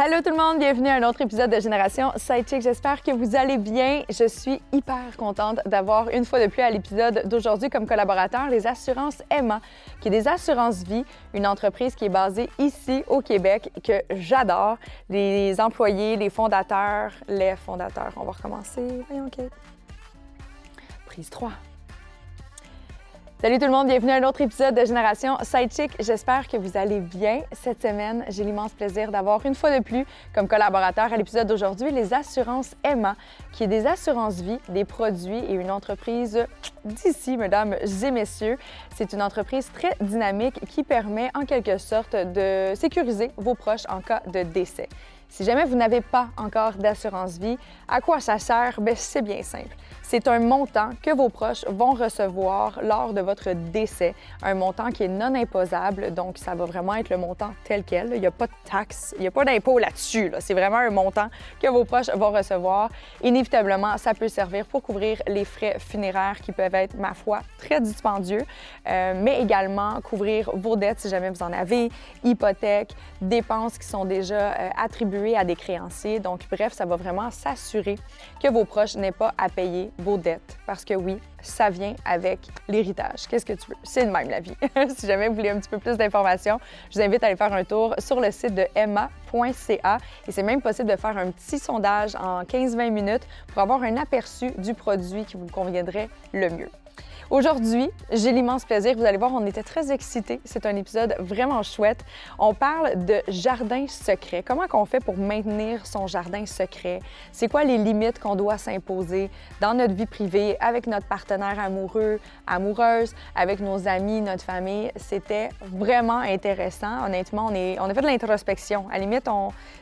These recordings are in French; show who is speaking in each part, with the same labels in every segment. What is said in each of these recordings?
Speaker 1: Hello tout le monde, bienvenue à un autre épisode de Génération Sidechick. J'espère que vous allez bien. Je suis hyper contente d'avoir une fois de plus à l'épisode d'aujourd'hui comme collaborateur les assurances Emma, qui est des assurances vie, une entreprise qui est basée ici au Québec que j'adore. Les employés, les fondateurs, les fondateurs. On va recommencer. Voyons, Kate. Prise 3. Salut tout le monde, bienvenue à un autre épisode de Génération Sidechick. J'espère que vous allez bien. Cette semaine, j'ai l'immense plaisir d'avoir une fois de plus comme collaborateur à l'épisode d'aujourd'hui les assurances Emma, qui est des assurances vie, des produits et une entreprise d'ici, mesdames et messieurs. C'est une entreprise très dynamique qui permet en quelque sorte de sécuriser vos proches en cas de décès. Si jamais vous n'avez pas encore d'assurance vie, à quoi ça sert? Bien, c'est bien simple. C'est un montant que vos proches vont recevoir lors de votre décès, un montant qui est non imposable, donc ça va vraiment être le montant tel quel. Il n'y a pas de taxe, il n'y a pas d'impôt là-dessus. C'est vraiment un montant que vos proches vont recevoir. Inévitablement, ça peut servir pour couvrir les frais funéraires qui peuvent être, ma foi, très dispendieux, euh, mais également couvrir vos dettes si jamais vous en avez, hypothèques, dépenses qui sont déjà euh, attribuées à des créanciers. Donc, bref, ça va vraiment s'assurer que vos proches n'aient pas à payer vos dettes. Parce que oui, ça vient avec l'héritage. Qu'est-ce que tu veux? C'est de même la vie. si jamais vous voulez un petit peu plus d'informations, je vous invite à aller faire un tour sur le site de emma.ca et c'est même possible de faire un petit sondage en 15-20 minutes pour avoir un aperçu du produit qui vous conviendrait le mieux. Aujourd'hui, j'ai l'immense plaisir, vous allez voir, on était très excités. C'est un épisode vraiment chouette. On parle de jardin secret. Comment qu'on fait pour maintenir son jardin secret? C'est quoi les limites qu'on doit s'imposer dans notre vie privée, avec notre partenaire amoureux, amoureuse, avec nos amis, notre famille? C'était vraiment intéressant. Honnêtement, on, est, on a fait de l'introspection. À la limite,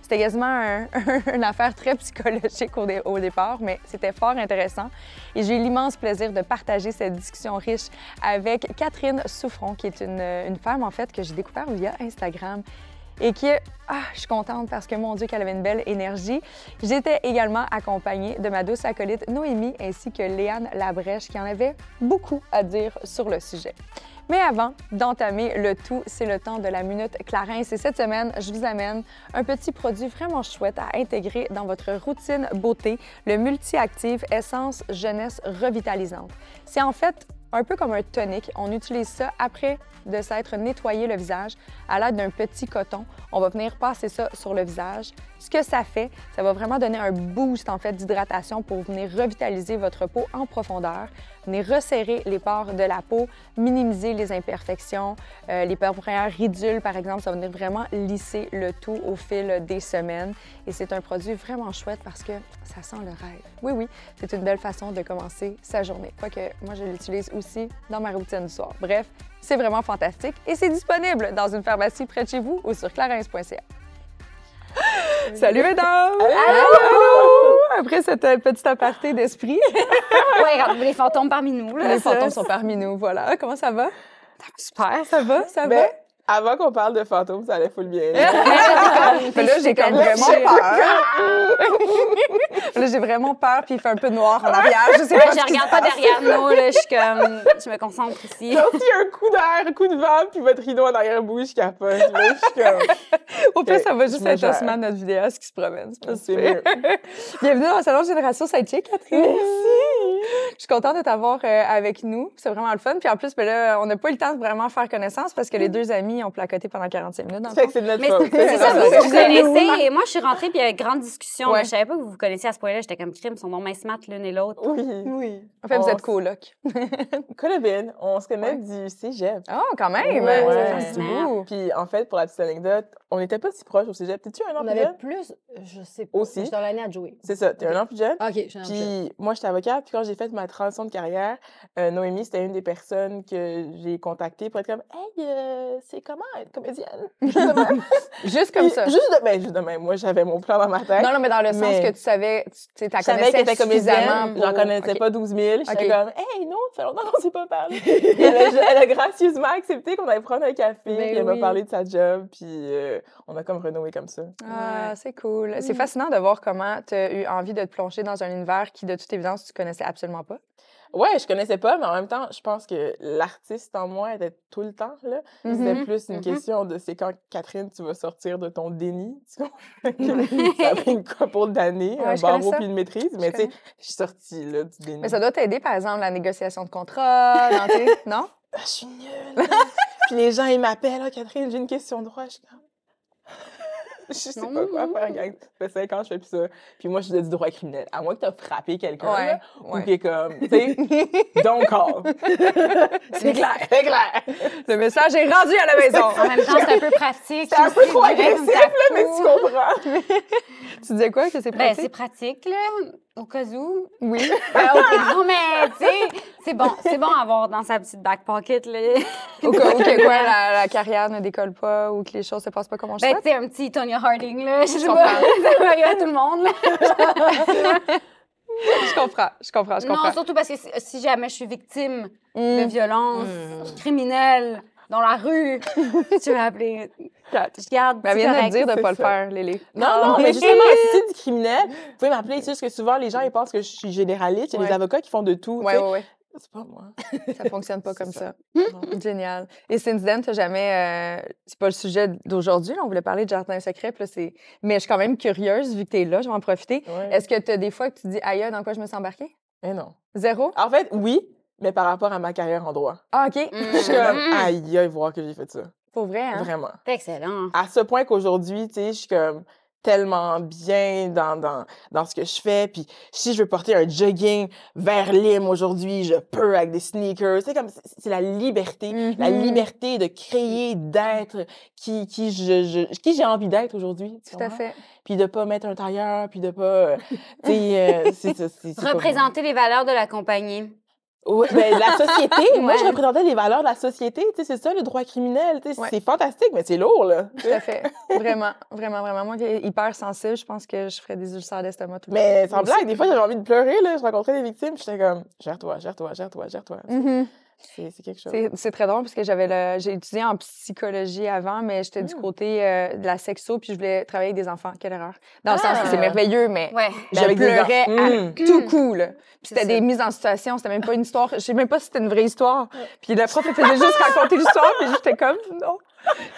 Speaker 1: c'était quasiment un, une affaire très psychologique au, au départ, mais c'était fort intéressant. Et j'ai l'immense plaisir de partager cette discussion riche avec Catherine Souffron, qui est une, une femme, en fait, que j'ai découvert via Instagram et qui ah, je suis contente parce que mon Dieu, qu'elle avait une belle énergie. J'étais également accompagnée de ma douce acolyte Noémie ainsi que Léane Labrèche qui en avait beaucoup à dire sur le sujet. Mais avant d'entamer le tout, c'est le temps de la Minute Clarence. Et cette semaine, je vous amène un petit produit vraiment chouette à intégrer dans votre routine beauté, le Multi-Active Essence Jeunesse Revitalisante. C'est en fait un peu comme un tonique. On utilise ça après de s'être nettoyé le visage à l'aide d'un petit coton. On va venir passer ça sur le visage. Ce que ça fait, ça va vraiment donner un boost en fait d'hydratation pour venir revitaliser votre peau en profondeur, venir resserrer les pores de la peau, minimiser les imperfections, euh, les pores ridules par exemple, ça va venir vraiment lisser le tout au fil des semaines. Et c'est un produit vraiment chouette parce que ça sent le rêve. Oui, oui, c'est une belle façon de commencer sa journée. Quoique moi, je l'utilise aussi dans ma routine du soir. Bref, c'est vraiment fantastique et c'est disponible dans une pharmacie près de chez vous ou sur clarence.ca. Salut mesdames! Allô! Après cette euh, petite aparté d'esprit.
Speaker 2: oui, les fantômes parmi nous.
Speaker 1: Là, les fantômes sont parmi nous, voilà. Comment ça va?
Speaker 2: Super.
Speaker 1: Ça va? Ça
Speaker 3: Ben,
Speaker 1: va?
Speaker 3: Avant qu'on parle de fantômes, ça allait full bien.
Speaker 1: Mais là, j'ai comme vraiment peur. là, j'ai vraiment peur, puis il fait un peu noir en arrière. Je sais pas
Speaker 2: je
Speaker 1: ce
Speaker 2: regarde pas derrière nous, là, je suis comme, je me concentre ici.
Speaker 3: Genre, s'il y a un coup d'air, un coup de vent, puis votre rideau en arrière bouge, je capote. Là, je suis comme...
Speaker 1: Au pire, ça va juste être. Osman, notre vidéaste, qui se promène. C'est
Speaker 3: mieux.
Speaker 1: Bienvenue dans le Salon Génération Sidechick, Catherine.
Speaker 3: Merci!
Speaker 1: Je suis contente de t'avoir euh, avec nous. C'est vraiment le fun. Puis en plus, ben là, on n'a pas eu le temps de vraiment faire connaissance parce que les deux amis ont placoté pendant 45 minutes. Dans
Speaker 3: c'est de notre
Speaker 2: Mais c'est ça,
Speaker 1: c'est
Speaker 2: vous vous connaissez. Et moi, je suis rentrée, puis il y avait une grande discussion.
Speaker 1: Ouais.
Speaker 2: Je savais pas que vous vous connaissiez à ce point-là. J'étais comme crime, son nom mince mat l'une et l'autre.
Speaker 3: Oui.
Speaker 1: Oui. En fait, vous
Speaker 3: On
Speaker 1: êtes
Speaker 3: s-
Speaker 1: coloc.
Speaker 3: Colobine, on se connaît
Speaker 1: Ouais.
Speaker 3: du cégep.
Speaker 1: Oh, quand même!
Speaker 3: Ouais. Puis en fait, pour la petite anecdote, on n'était pas si proches au cégep. T'es-tu un an
Speaker 4: On
Speaker 3: plus
Speaker 4: avait
Speaker 3: jeune?
Speaker 4: plus, je sais pas.
Speaker 3: Aussi.
Speaker 4: J'étais dans l'année à jouer.
Speaker 3: C'est ça, t'es un an plus jeune.
Speaker 4: OK, je suis un peu.
Speaker 3: Puis moi, j'étais avocate, puis quand j'ai fait ma transition de carrière, euh, Noémie, c'était une des personnes que j'ai contactées pour être comme Hey, euh, c'est comment être comédienne? Juste
Speaker 1: comme
Speaker 3: Puis,
Speaker 1: ça.
Speaker 3: Juste de, ben, juste de même. Moi, j'avais mon plan dans ma tête.
Speaker 1: Non, non, mais dans le sens que tu savais, tu sais,
Speaker 3: Je savais
Speaker 1: suffisamment
Speaker 3: comédienne, j'en connaissais pas 12 000. J'étais comme, hey, non, ça fait longtemps qu'on s'est pas parlé. Elle, a, elle a gracieusement accepté qu'on allait prendre un café,
Speaker 1: Ben
Speaker 3: puis elle
Speaker 1: oui.
Speaker 3: m'a parlé de sa job, puis euh, on a comme renoué comme ça.
Speaker 1: Ah, c'est cool.
Speaker 3: Mm.
Speaker 1: C'est fascinant de voir comment tu as eu envie de te plonger dans un univers qui, de toute évidence, tu connaissais absolument pas.
Speaker 3: Ouais, je connaissais pas, mais en même temps, je pense que l'artiste en moi était tout le temps là. C'était
Speaker 1: Mhm.
Speaker 3: plus une
Speaker 2: Mhm.
Speaker 3: question de c'est quand, Catherine, tu vas sortir de ton déni. tu comprends? ça a pris une couple d'années,
Speaker 1: Ouais,
Speaker 3: un barreau puis une maîtrise, mais tu sais, je suis sortie là, du déni.
Speaker 1: Mais ça doit t'aider, par exemple, la négociation de contrat, non?
Speaker 3: Ah, je suis nulle. puis les gens, ils m'appellent, ah, Catherine, j'ai une question de droit. Je suis comme. Je sais pas quoi faire, gang. Ça fait 5 ans que je fais plus ça. Puis moi, je faisais du droit criminel. À moins que tu as frappé quelqu'un,
Speaker 1: Ouais,
Speaker 3: ou
Speaker 1: ouais.
Speaker 3: qui est comme, tu sais, don't call.
Speaker 1: C'est clair.
Speaker 3: C'est clair.
Speaker 1: Le message est rendu à la maison.
Speaker 2: En même temps, c'est un peu pratique.
Speaker 3: C'est un peu trop agressif, là, mais tu comprends.
Speaker 1: Tu disais quoi, que c'est
Speaker 2: Ben, c'est
Speaker 1: pratique?
Speaker 2: pratique, là, au cas où.
Speaker 1: oui.
Speaker 2: Ben, au cas où, mais, tu sais, c'est bon, c'est bon à avoir dans sa petite back pocket, là.
Speaker 1: Au cas où que quoi, la, la carrière ne décolle pas ou que les choses se passent pas comme on
Speaker 2: Ben,
Speaker 1: souhaite?
Speaker 2: tu sais, un petit Tonya Harding, là, je sais
Speaker 1: Je
Speaker 2: pas, ça tout le monde, là.
Speaker 1: Je comprends, je comprends, je comprends.
Speaker 2: Non, surtout parce que si, si jamais je suis victime de violence criminelle dans la rue, tu vas appeler. Je garde.
Speaker 1: Mais elle vient de dire de
Speaker 3: c'est
Speaker 1: pas le faire, Lily.
Speaker 3: Non, non, mais justement, si c'est du criminel, vous pouvez m'appeler. C'est juste que souvent, les gens, ils pensent que je suis généraliste. Il y a des avocats qui font de tout. sais.
Speaker 1: ouais, ouais.
Speaker 3: C'est pas moi.
Speaker 1: Ça fonctionne pas comme ça.
Speaker 3: ça.
Speaker 1: Génial. Et since then, t'as jamais. euh, c'est pas le sujet d'aujourd'hui, on voulait parler de jardin secret, puis là, c'est. Mais je suis quand même curieuse, vu que t'es là, je vais en profiter.
Speaker 3: Ouais.
Speaker 1: Est-ce que t'as des fois que tu dis, aïe, dans quoi je me suis embarquée?
Speaker 3: Eh non.
Speaker 1: Zéro?
Speaker 3: En fait, oui, mais par rapport à ma carrière en droit.
Speaker 1: Ah, OK.
Speaker 3: Je suis comme,
Speaker 2: Mhm.
Speaker 3: aïe, aïe, voir que j'ai fait ça.
Speaker 1: Pour vrai, hein?
Speaker 3: Vraiment.
Speaker 2: C'est excellent.
Speaker 3: À ce point qu'aujourd'hui, tu sais, je suis comme tellement bien dans, dans, dans ce que je fais. Puis si je veux porter un jogging vers Lim aujourd'hui, je peux avec des sneakers. C'est comme, c'est la liberté. La
Speaker 1: Mhm.
Speaker 3: liberté de créer, d'être qui, qui je, je- qui j'ai envie d'être aujourd'hui.
Speaker 1: Tout à fait.
Speaker 3: Puis de pas mettre un tailleur, puis de pas, euh, tu sais, euh, pas moi.
Speaker 2: Représenter les valeurs de la compagnie.
Speaker 3: Oui, ben, la société, moi, je représentais les valeurs de la société, tu sais, c'est ça, le droit criminel, tu sais,
Speaker 1: Ouais.
Speaker 3: c'est fantastique, mais c'est lourd, là.
Speaker 1: Tout à fait. Vraiment, vraiment, vraiment. Moi, qui est hyper sensible, je pense que je ferais des ulcères d'estomac tout le
Speaker 3: Mais
Speaker 1: temps.
Speaker 3: sans
Speaker 1: Aussi.
Speaker 3: blague, des fois, j'avais envie de pleurer, là, je rencontrais des victimes, j'étais comme, gère-toi, gère-toi, gère-toi, gère-toi. sais. C'est c'est quelque chose.
Speaker 1: C'est c'est très drôle parce que j'avais le- j'ai étudié en psychologie avant, mais j'étais du
Speaker 3: Mm.
Speaker 1: côté euh, de la sexo, puis je voulais travailler avec des enfants. Quelle erreur. Dans le sens que c'est
Speaker 3: Ah.
Speaker 1: merveilleux, mais
Speaker 2: Ouais.
Speaker 1: je
Speaker 3: avec des
Speaker 1: pleurais à
Speaker 3: Mm.
Speaker 1: tout coup, là. Puis c'était des mises en situation, c'était même pas une histoire. Je sais même pas si c'était une vraie histoire. Puis la prof, elle faisait juste raconter l'histoire, puis j'étais comme, non.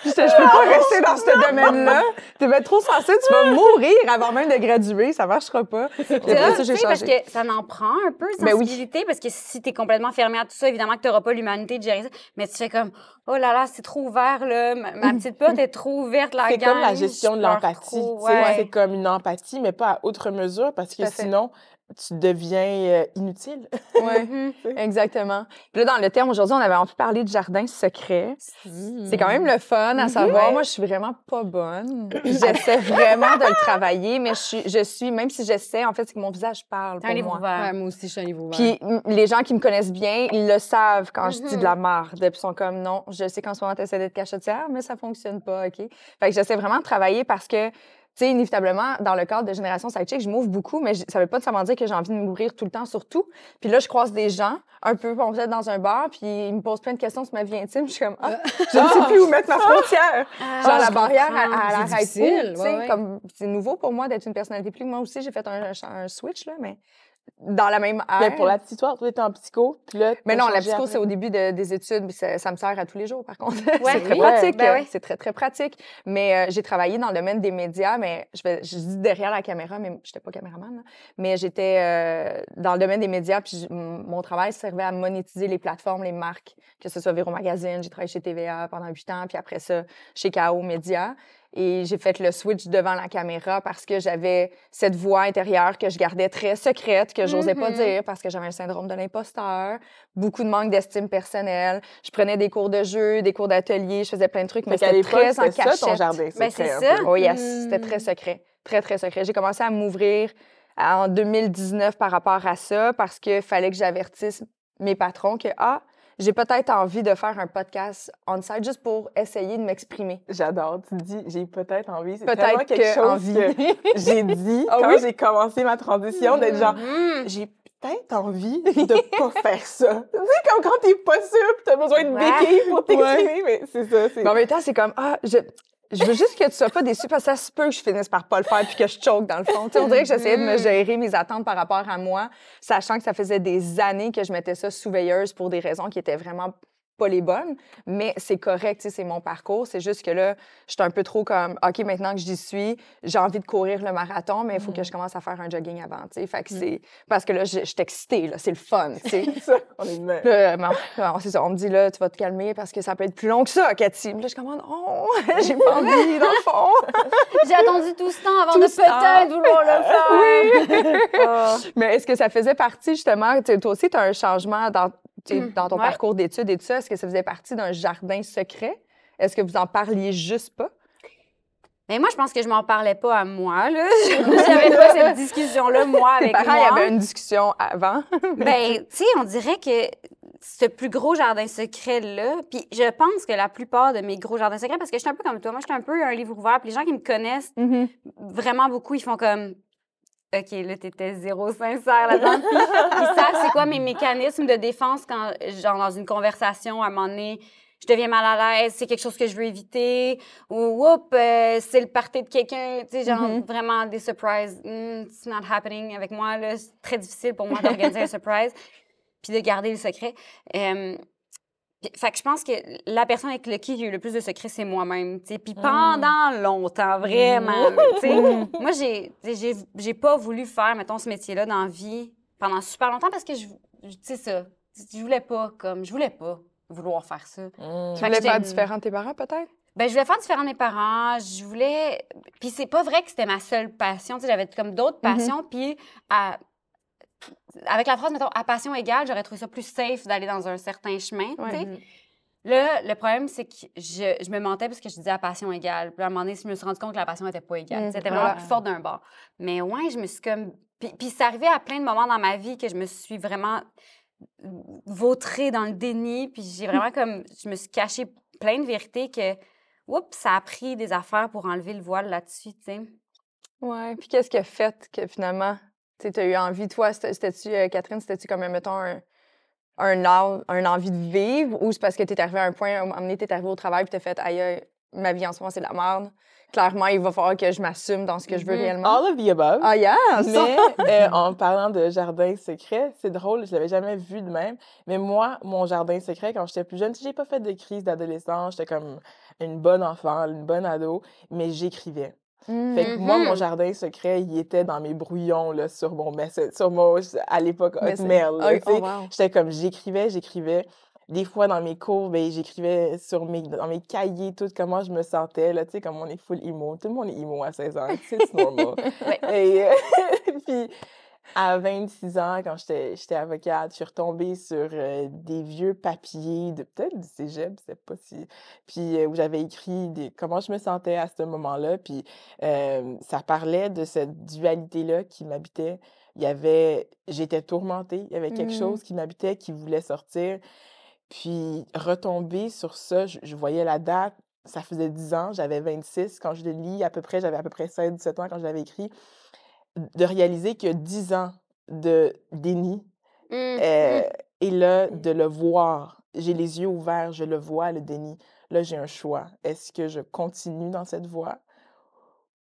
Speaker 1: Je peux pas rester dans ce domaine-là. Tu vas être trop sensible, tu vas mourir avant même de graduer, ça marchera pas. Après
Speaker 2: ça,
Speaker 1: j'ai
Speaker 2: tu parce que ça en prend un peu,
Speaker 1: Ben oui.
Speaker 2: sensibilité, parce que si t'es complètement fermé à tout ça, évidemment que t'auras pas l'humanité de gérer ça. Mais tu fais comme, oh là là, c'est trop ouvert, là. Ma, petite porte est trop ouverte, la
Speaker 3: C'est comme la gestion de l'empathie. tu
Speaker 2: ouais.
Speaker 3: C'est comme une empathie, mais pas à outre mesure, parce que sinon, tu deviens euh, inutile.
Speaker 1: Ouais,
Speaker 2: Mhm.
Speaker 1: exactement. Puis là, dans le terme, aujourd'hui, on avait envie de parler de jardin secret. C'est quand même le fun à savoir. Moi, je suis vraiment pas bonne. J'essaie vraiment de le travailler, mais je suis, je suis même si j'essaie, en fait, c'est que mon visage parle
Speaker 2: un
Speaker 1: pour
Speaker 2: livre
Speaker 1: moi.
Speaker 4: Ouais, moi aussi, je suis un livre ouvert.
Speaker 1: Puis les gens qui me connaissent bien, ils le savent quand je dis de la marde. Puis ils sont comme, non, je sais qu'en ce moment, tu essaies d'être cachetière, mais ça fonctionne pas, OK? Fait que j'essaie vraiment de travailler parce que, tu sais, inévitablement, dans le cadre de Génération Sidechick, je m'ouvre beaucoup, mais ça veut pas nécessairement dire que j'ai envie de m'ouvrir tout le temps sur tout. Puis là, je croise des gens, un peu, on peut être dans un bar, puis ils me posent plein de questions sur ma vie intime. Je suis comme, ah, je ne sais plus où mettre ma frontière.
Speaker 2: Ah,
Speaker 1: Genre, la barrière,
Speaker 4: C'est
Speaker 1: arrête
Speaker 4: difficile, ouais,
Speaker 1: comme c'est nouveau pour moi d'être une personnalité publique. Moi aussi, j'ai fait un, un- un switch, là, mais dans la même ère.
Speaker 3: Mais pour la petite histoire, toi, t'étais en psycho, puis là,
Speaker 1: Mais non, la psycho, c'est au début de- des études, puis ça, ça me sert à tous les jours, par contre.
Speaker 2: Ouais,
Speaker 1: c'est très
Speaker 2: oui.
Speaker 1: pratique.
Speaker 2: Ben ouais.
Speaker 1: C'est très, très pratique. Mais euh, j'ai travaillé dans le domaine des médias, mais je, vais, je dis derrière la caméra, mais je n'étais pas caméraman. là. Mais j'étais euh, dans le domaine des médias, puis mon travail servait à monétiser les plateformes, les marques, que ce soit Véro Magazine, j'ai travaillé chez TVA pendant huit ans, puis après ça, chez KO Média. Et j'ai fait le switch devant la caméra parce que j'avais cette voix intérieure que je gardais très secrète, que j'osais pas
Speaker 2: Mhm.
Speaker 1: dire parce que j'avais un syndrome de l'imposteur, beaucoup de manque d'estime personnelle. Je prenais des cours de jeu, des cours d'atelier, je faisais plein de trucs, mais
Speaker 3: Fait qu'à
Speaker 1: c'était très en
Speaker 3: c'était ça ton
Speaker 1: cachette.
Speaker 3: jardin
Speaker 2: Ben, c'est ça.
Speaker 1: Oh yes,
Speaker 2: Mm.
Speaker 1: c'était très secret, très très secret. J'ai commencé à m'ouvrir en 2019 par rapport à ça parce qu'il fallait que j'avertisse mes patrons que, ah, j'ai peut-être envie de faire un podcast on-site juste pour essayer de m'exprimer.
Speaker 3: J'adore. Tu dis, j'ai peut-être envie. C'est
Speaker 1: Peut-être
Speaker 3: tellement quelque
Speaker 1: que
Speaker 3: chose
Speaker 1: envie.
Speaker 3: que j'ai dit
Speaker 1: Ah
Speaker 3: quand
Speaker 1: oui?
Speaker 3: j'ai commencé ma transition, d'être genre,
Speaker 2: Mhm.
Speaker 3: j'ai peut-être envie de pas faire ça. Tu sais, comme quand t'es pas sûr pis t'as besoin de
Speaker 2: Ouais.
Speaker 3: béquilles pour t'exprimer, mais c'est ça. c'est-
Speaker 1: Mais en même temps, c'est comme, ah, je, je veux juste que tu sois pas déçu parce que ça se peut que je finisse par pas le faire puis que je choke dans le fond. Tu sais, on dirait que j'essayais de me
Speaker 2: Mm.
Speaker 1: gérer mes attentes par rapport à moi, sachant que ça faisait des années que je mettais ça sous veilleuse pour des raisons qui étaient vraiment pas les bonnes, mais c'est correct, c'est mon parcours. C'est juste que là, je suis un peu trop comme, OK, maintenant que j'y suis, j'ai envie de courir le marathon, mais il faut que je commence à faire un jogging avant, tu sais. Fait que c'est... Parce que là, je suis excitée, c'est le fun, tu sais.
Speaker 3: C'est ça, on est même.
Speaker 1: Bon, c'est ça, on me dit là, tu vas te calmer parce que ça peut être plus long que ça, Cathy. Puis là, je commande, oh, j'ai pas envie, dans le fond.
Speaker 2: J'ai attendu tout ce temps avant
Speaker 1: Tout
Speaker 2: de peut-être vouloir le faire. Ah.
Speaker 1: Mais est-ce que ça faisait partie, justement, toi aussi, tu as un changement dans, tu sais,
Speaker 2: Mm,
Speaker 1: dans ton
Speaker 2: ouais.
Speaker 1: parcours d'études et tout ça. Est-ce que ça faisait partie d'un jardin secret? Est-ce que vous en parliez juste pas?
Speaker 2: Mais moi, je pense que je m'en parlais pas à moi, là. J'avais pas cette discussion-là, moi,
Speaker 1: Tes
Speaker 2: avec
Speaker 1: parents, il y
Speaker 2: moi.
Speaker 1: avait une discussion avant.
Speaker 2: Ben, tu sais, on dirait que ce plus gros jardin secret-là, puis je pense que la plupart de mes gros jardins secrets, parce que je suis un peu comme toi, moi, je suis un peu un livre ouvert, puis les gens qui me connaissent
Speaker 1: Mhm.
Speaker 2: vraiment beaucoup, ils font comme... OK, là, t'étais zéro sincère là-dedans. Puis ils savent c'est quoi mes mécanismes de défense quand, genre, dans une conversation, à un moment donné, je deviens mal à l'aise, c'est quelque chose que je veux éviter, ou oups, euh, c'est le party de quelqu'un, tu sais, genre
Speaker 1: Mhm.
Speaker 2: vraiment des surprises. Mm, it's not happening avec moi, là, c'est très difficile pour moi d'organiser un surprise, puis de garder le secret. Fait que je pense que la personne avec qui j'ai eu le plus de secrets, c'est moi-même, puis pendant longtemps, vraiment, sais. Moi, j'ai, j'ai, j'ai pas voulu faire, mettons, ce métier-là dans la vie pendant super longtemps parce que je, tu sais ça, je voulais pas, comme, je voulais pas vouloir faire ça.
Speaker 3: Mm.
Speaker 1: Tu voulais faire différent de tes parents, peut-être?
Speaker 2: Ben, je voulais faire différent de mes parents. Je voulais. Puis c'est pas vrai que c'était ma seule passion. Tu sais, j'avais comme d'autres
Speaker 1: Mhm.
Speaker 2: passions. Puis à- avec la phrase, mettons, à passion égale, j'aurais trouvé ça plus safe d'aller dans un certain chemin.
Speaker 1: Ouais.
Speaker 2: Là, le problème, c'est que je, je me mentais parce que je disais à passion égale. Puis à un moment donné, je me suis rendu compte que la passion n'était pas égale. C'était vraiment
Speaker 1: voilà.
Speaker 2: plus forte d'un bord. Mais ouais, je me suis comme. Puis, puis c'est arrivé à plein de moments dans ma vie que je me suis vraiment vautrée dans le déni. Puis j'ai vraiment comme. Je me suis cachée plein de vérités que. Oups, ça a pris des affaires pour enlever le voile là-dessus, tu sais.
Speaker 1: Ouais. Puis qu'est-ce qui a fait que finalement, tu as eu envie, toi, c'était- c'était-tu, euh, Catherine, c'était-tu comme, mettons, un, un, un envie de vivre ou c'est parce que tu es arrivé à un point, à un moment donné, tu es arrivé au travail et tu as fait, aïe, ma vie en ce moment, c'est de la merde. Clairement, il va falloir que je m'assume dans ce que je veux
Speaker 2: Mhm.
Speaker 1: réellement.
Speaker 3: All of the above.
Speaker 1: Ah, yeah!
Speaker 3: Mais euh, en parlant de jardin secret, c'est drôle, je l'avais jamais vu de même. Mais moi, mon jardin secret, quand j'étais plus jeune, j'ai pas fait de crise d'adolescence, j'étais comme une bonne enfant, une bonne ado, mais j'écrivais. Fait que moi, mon
Speaker 2: Mhm.
Speaker 3: jardin secret, il était dans mes brouillons là, sur mon message, sur mon, à l'époque, Hotmail. sais.
Speaker 1: oh, wow.
Speaker 3: J'étais comme, j'écrivais, j'écrivais. Des fois, dans mes cours, ben, j'écrivais sur mes, dans mes cahiers, tout comment je me sentais, là, tu sais, comme on est full emo. Tout le monde est emo à 16 ans, c'est normal. Et euh, puis, à 26 ans, quand j'étais avocate, je suis retombée sur euh, des vieux papiers de peut-être du cégep, je sais pas si... Puis, euh, où j'avais écrit des, comment je me sentais à ce moment-là. Puis, euh, ça parlait de cette dualité-là qui m'habitait. Il y avait... J'étais tourmentée. Il y avait quelque
Speaker 1: Mm.
Speaker 3: chose qui m'habitait, qui voulait sortir. Puis, retomber sur ça, je, je voyais la date. Ça faisait 10 ans, j'avais 26 quand je le lis, à peu près, j'avais à peu près 16-17 ans quand je l'avais écrit de réaliser que 10 ans de déni,
Speaker 2: Mm,
Speaker 3: euh,
Speaker 2: mm.
Speaker 3: et là, de le voir, j'ai les yeux ouverts, je le vois, le déni. Là, j'ai un choix. Est-ce que je continue dans cette voie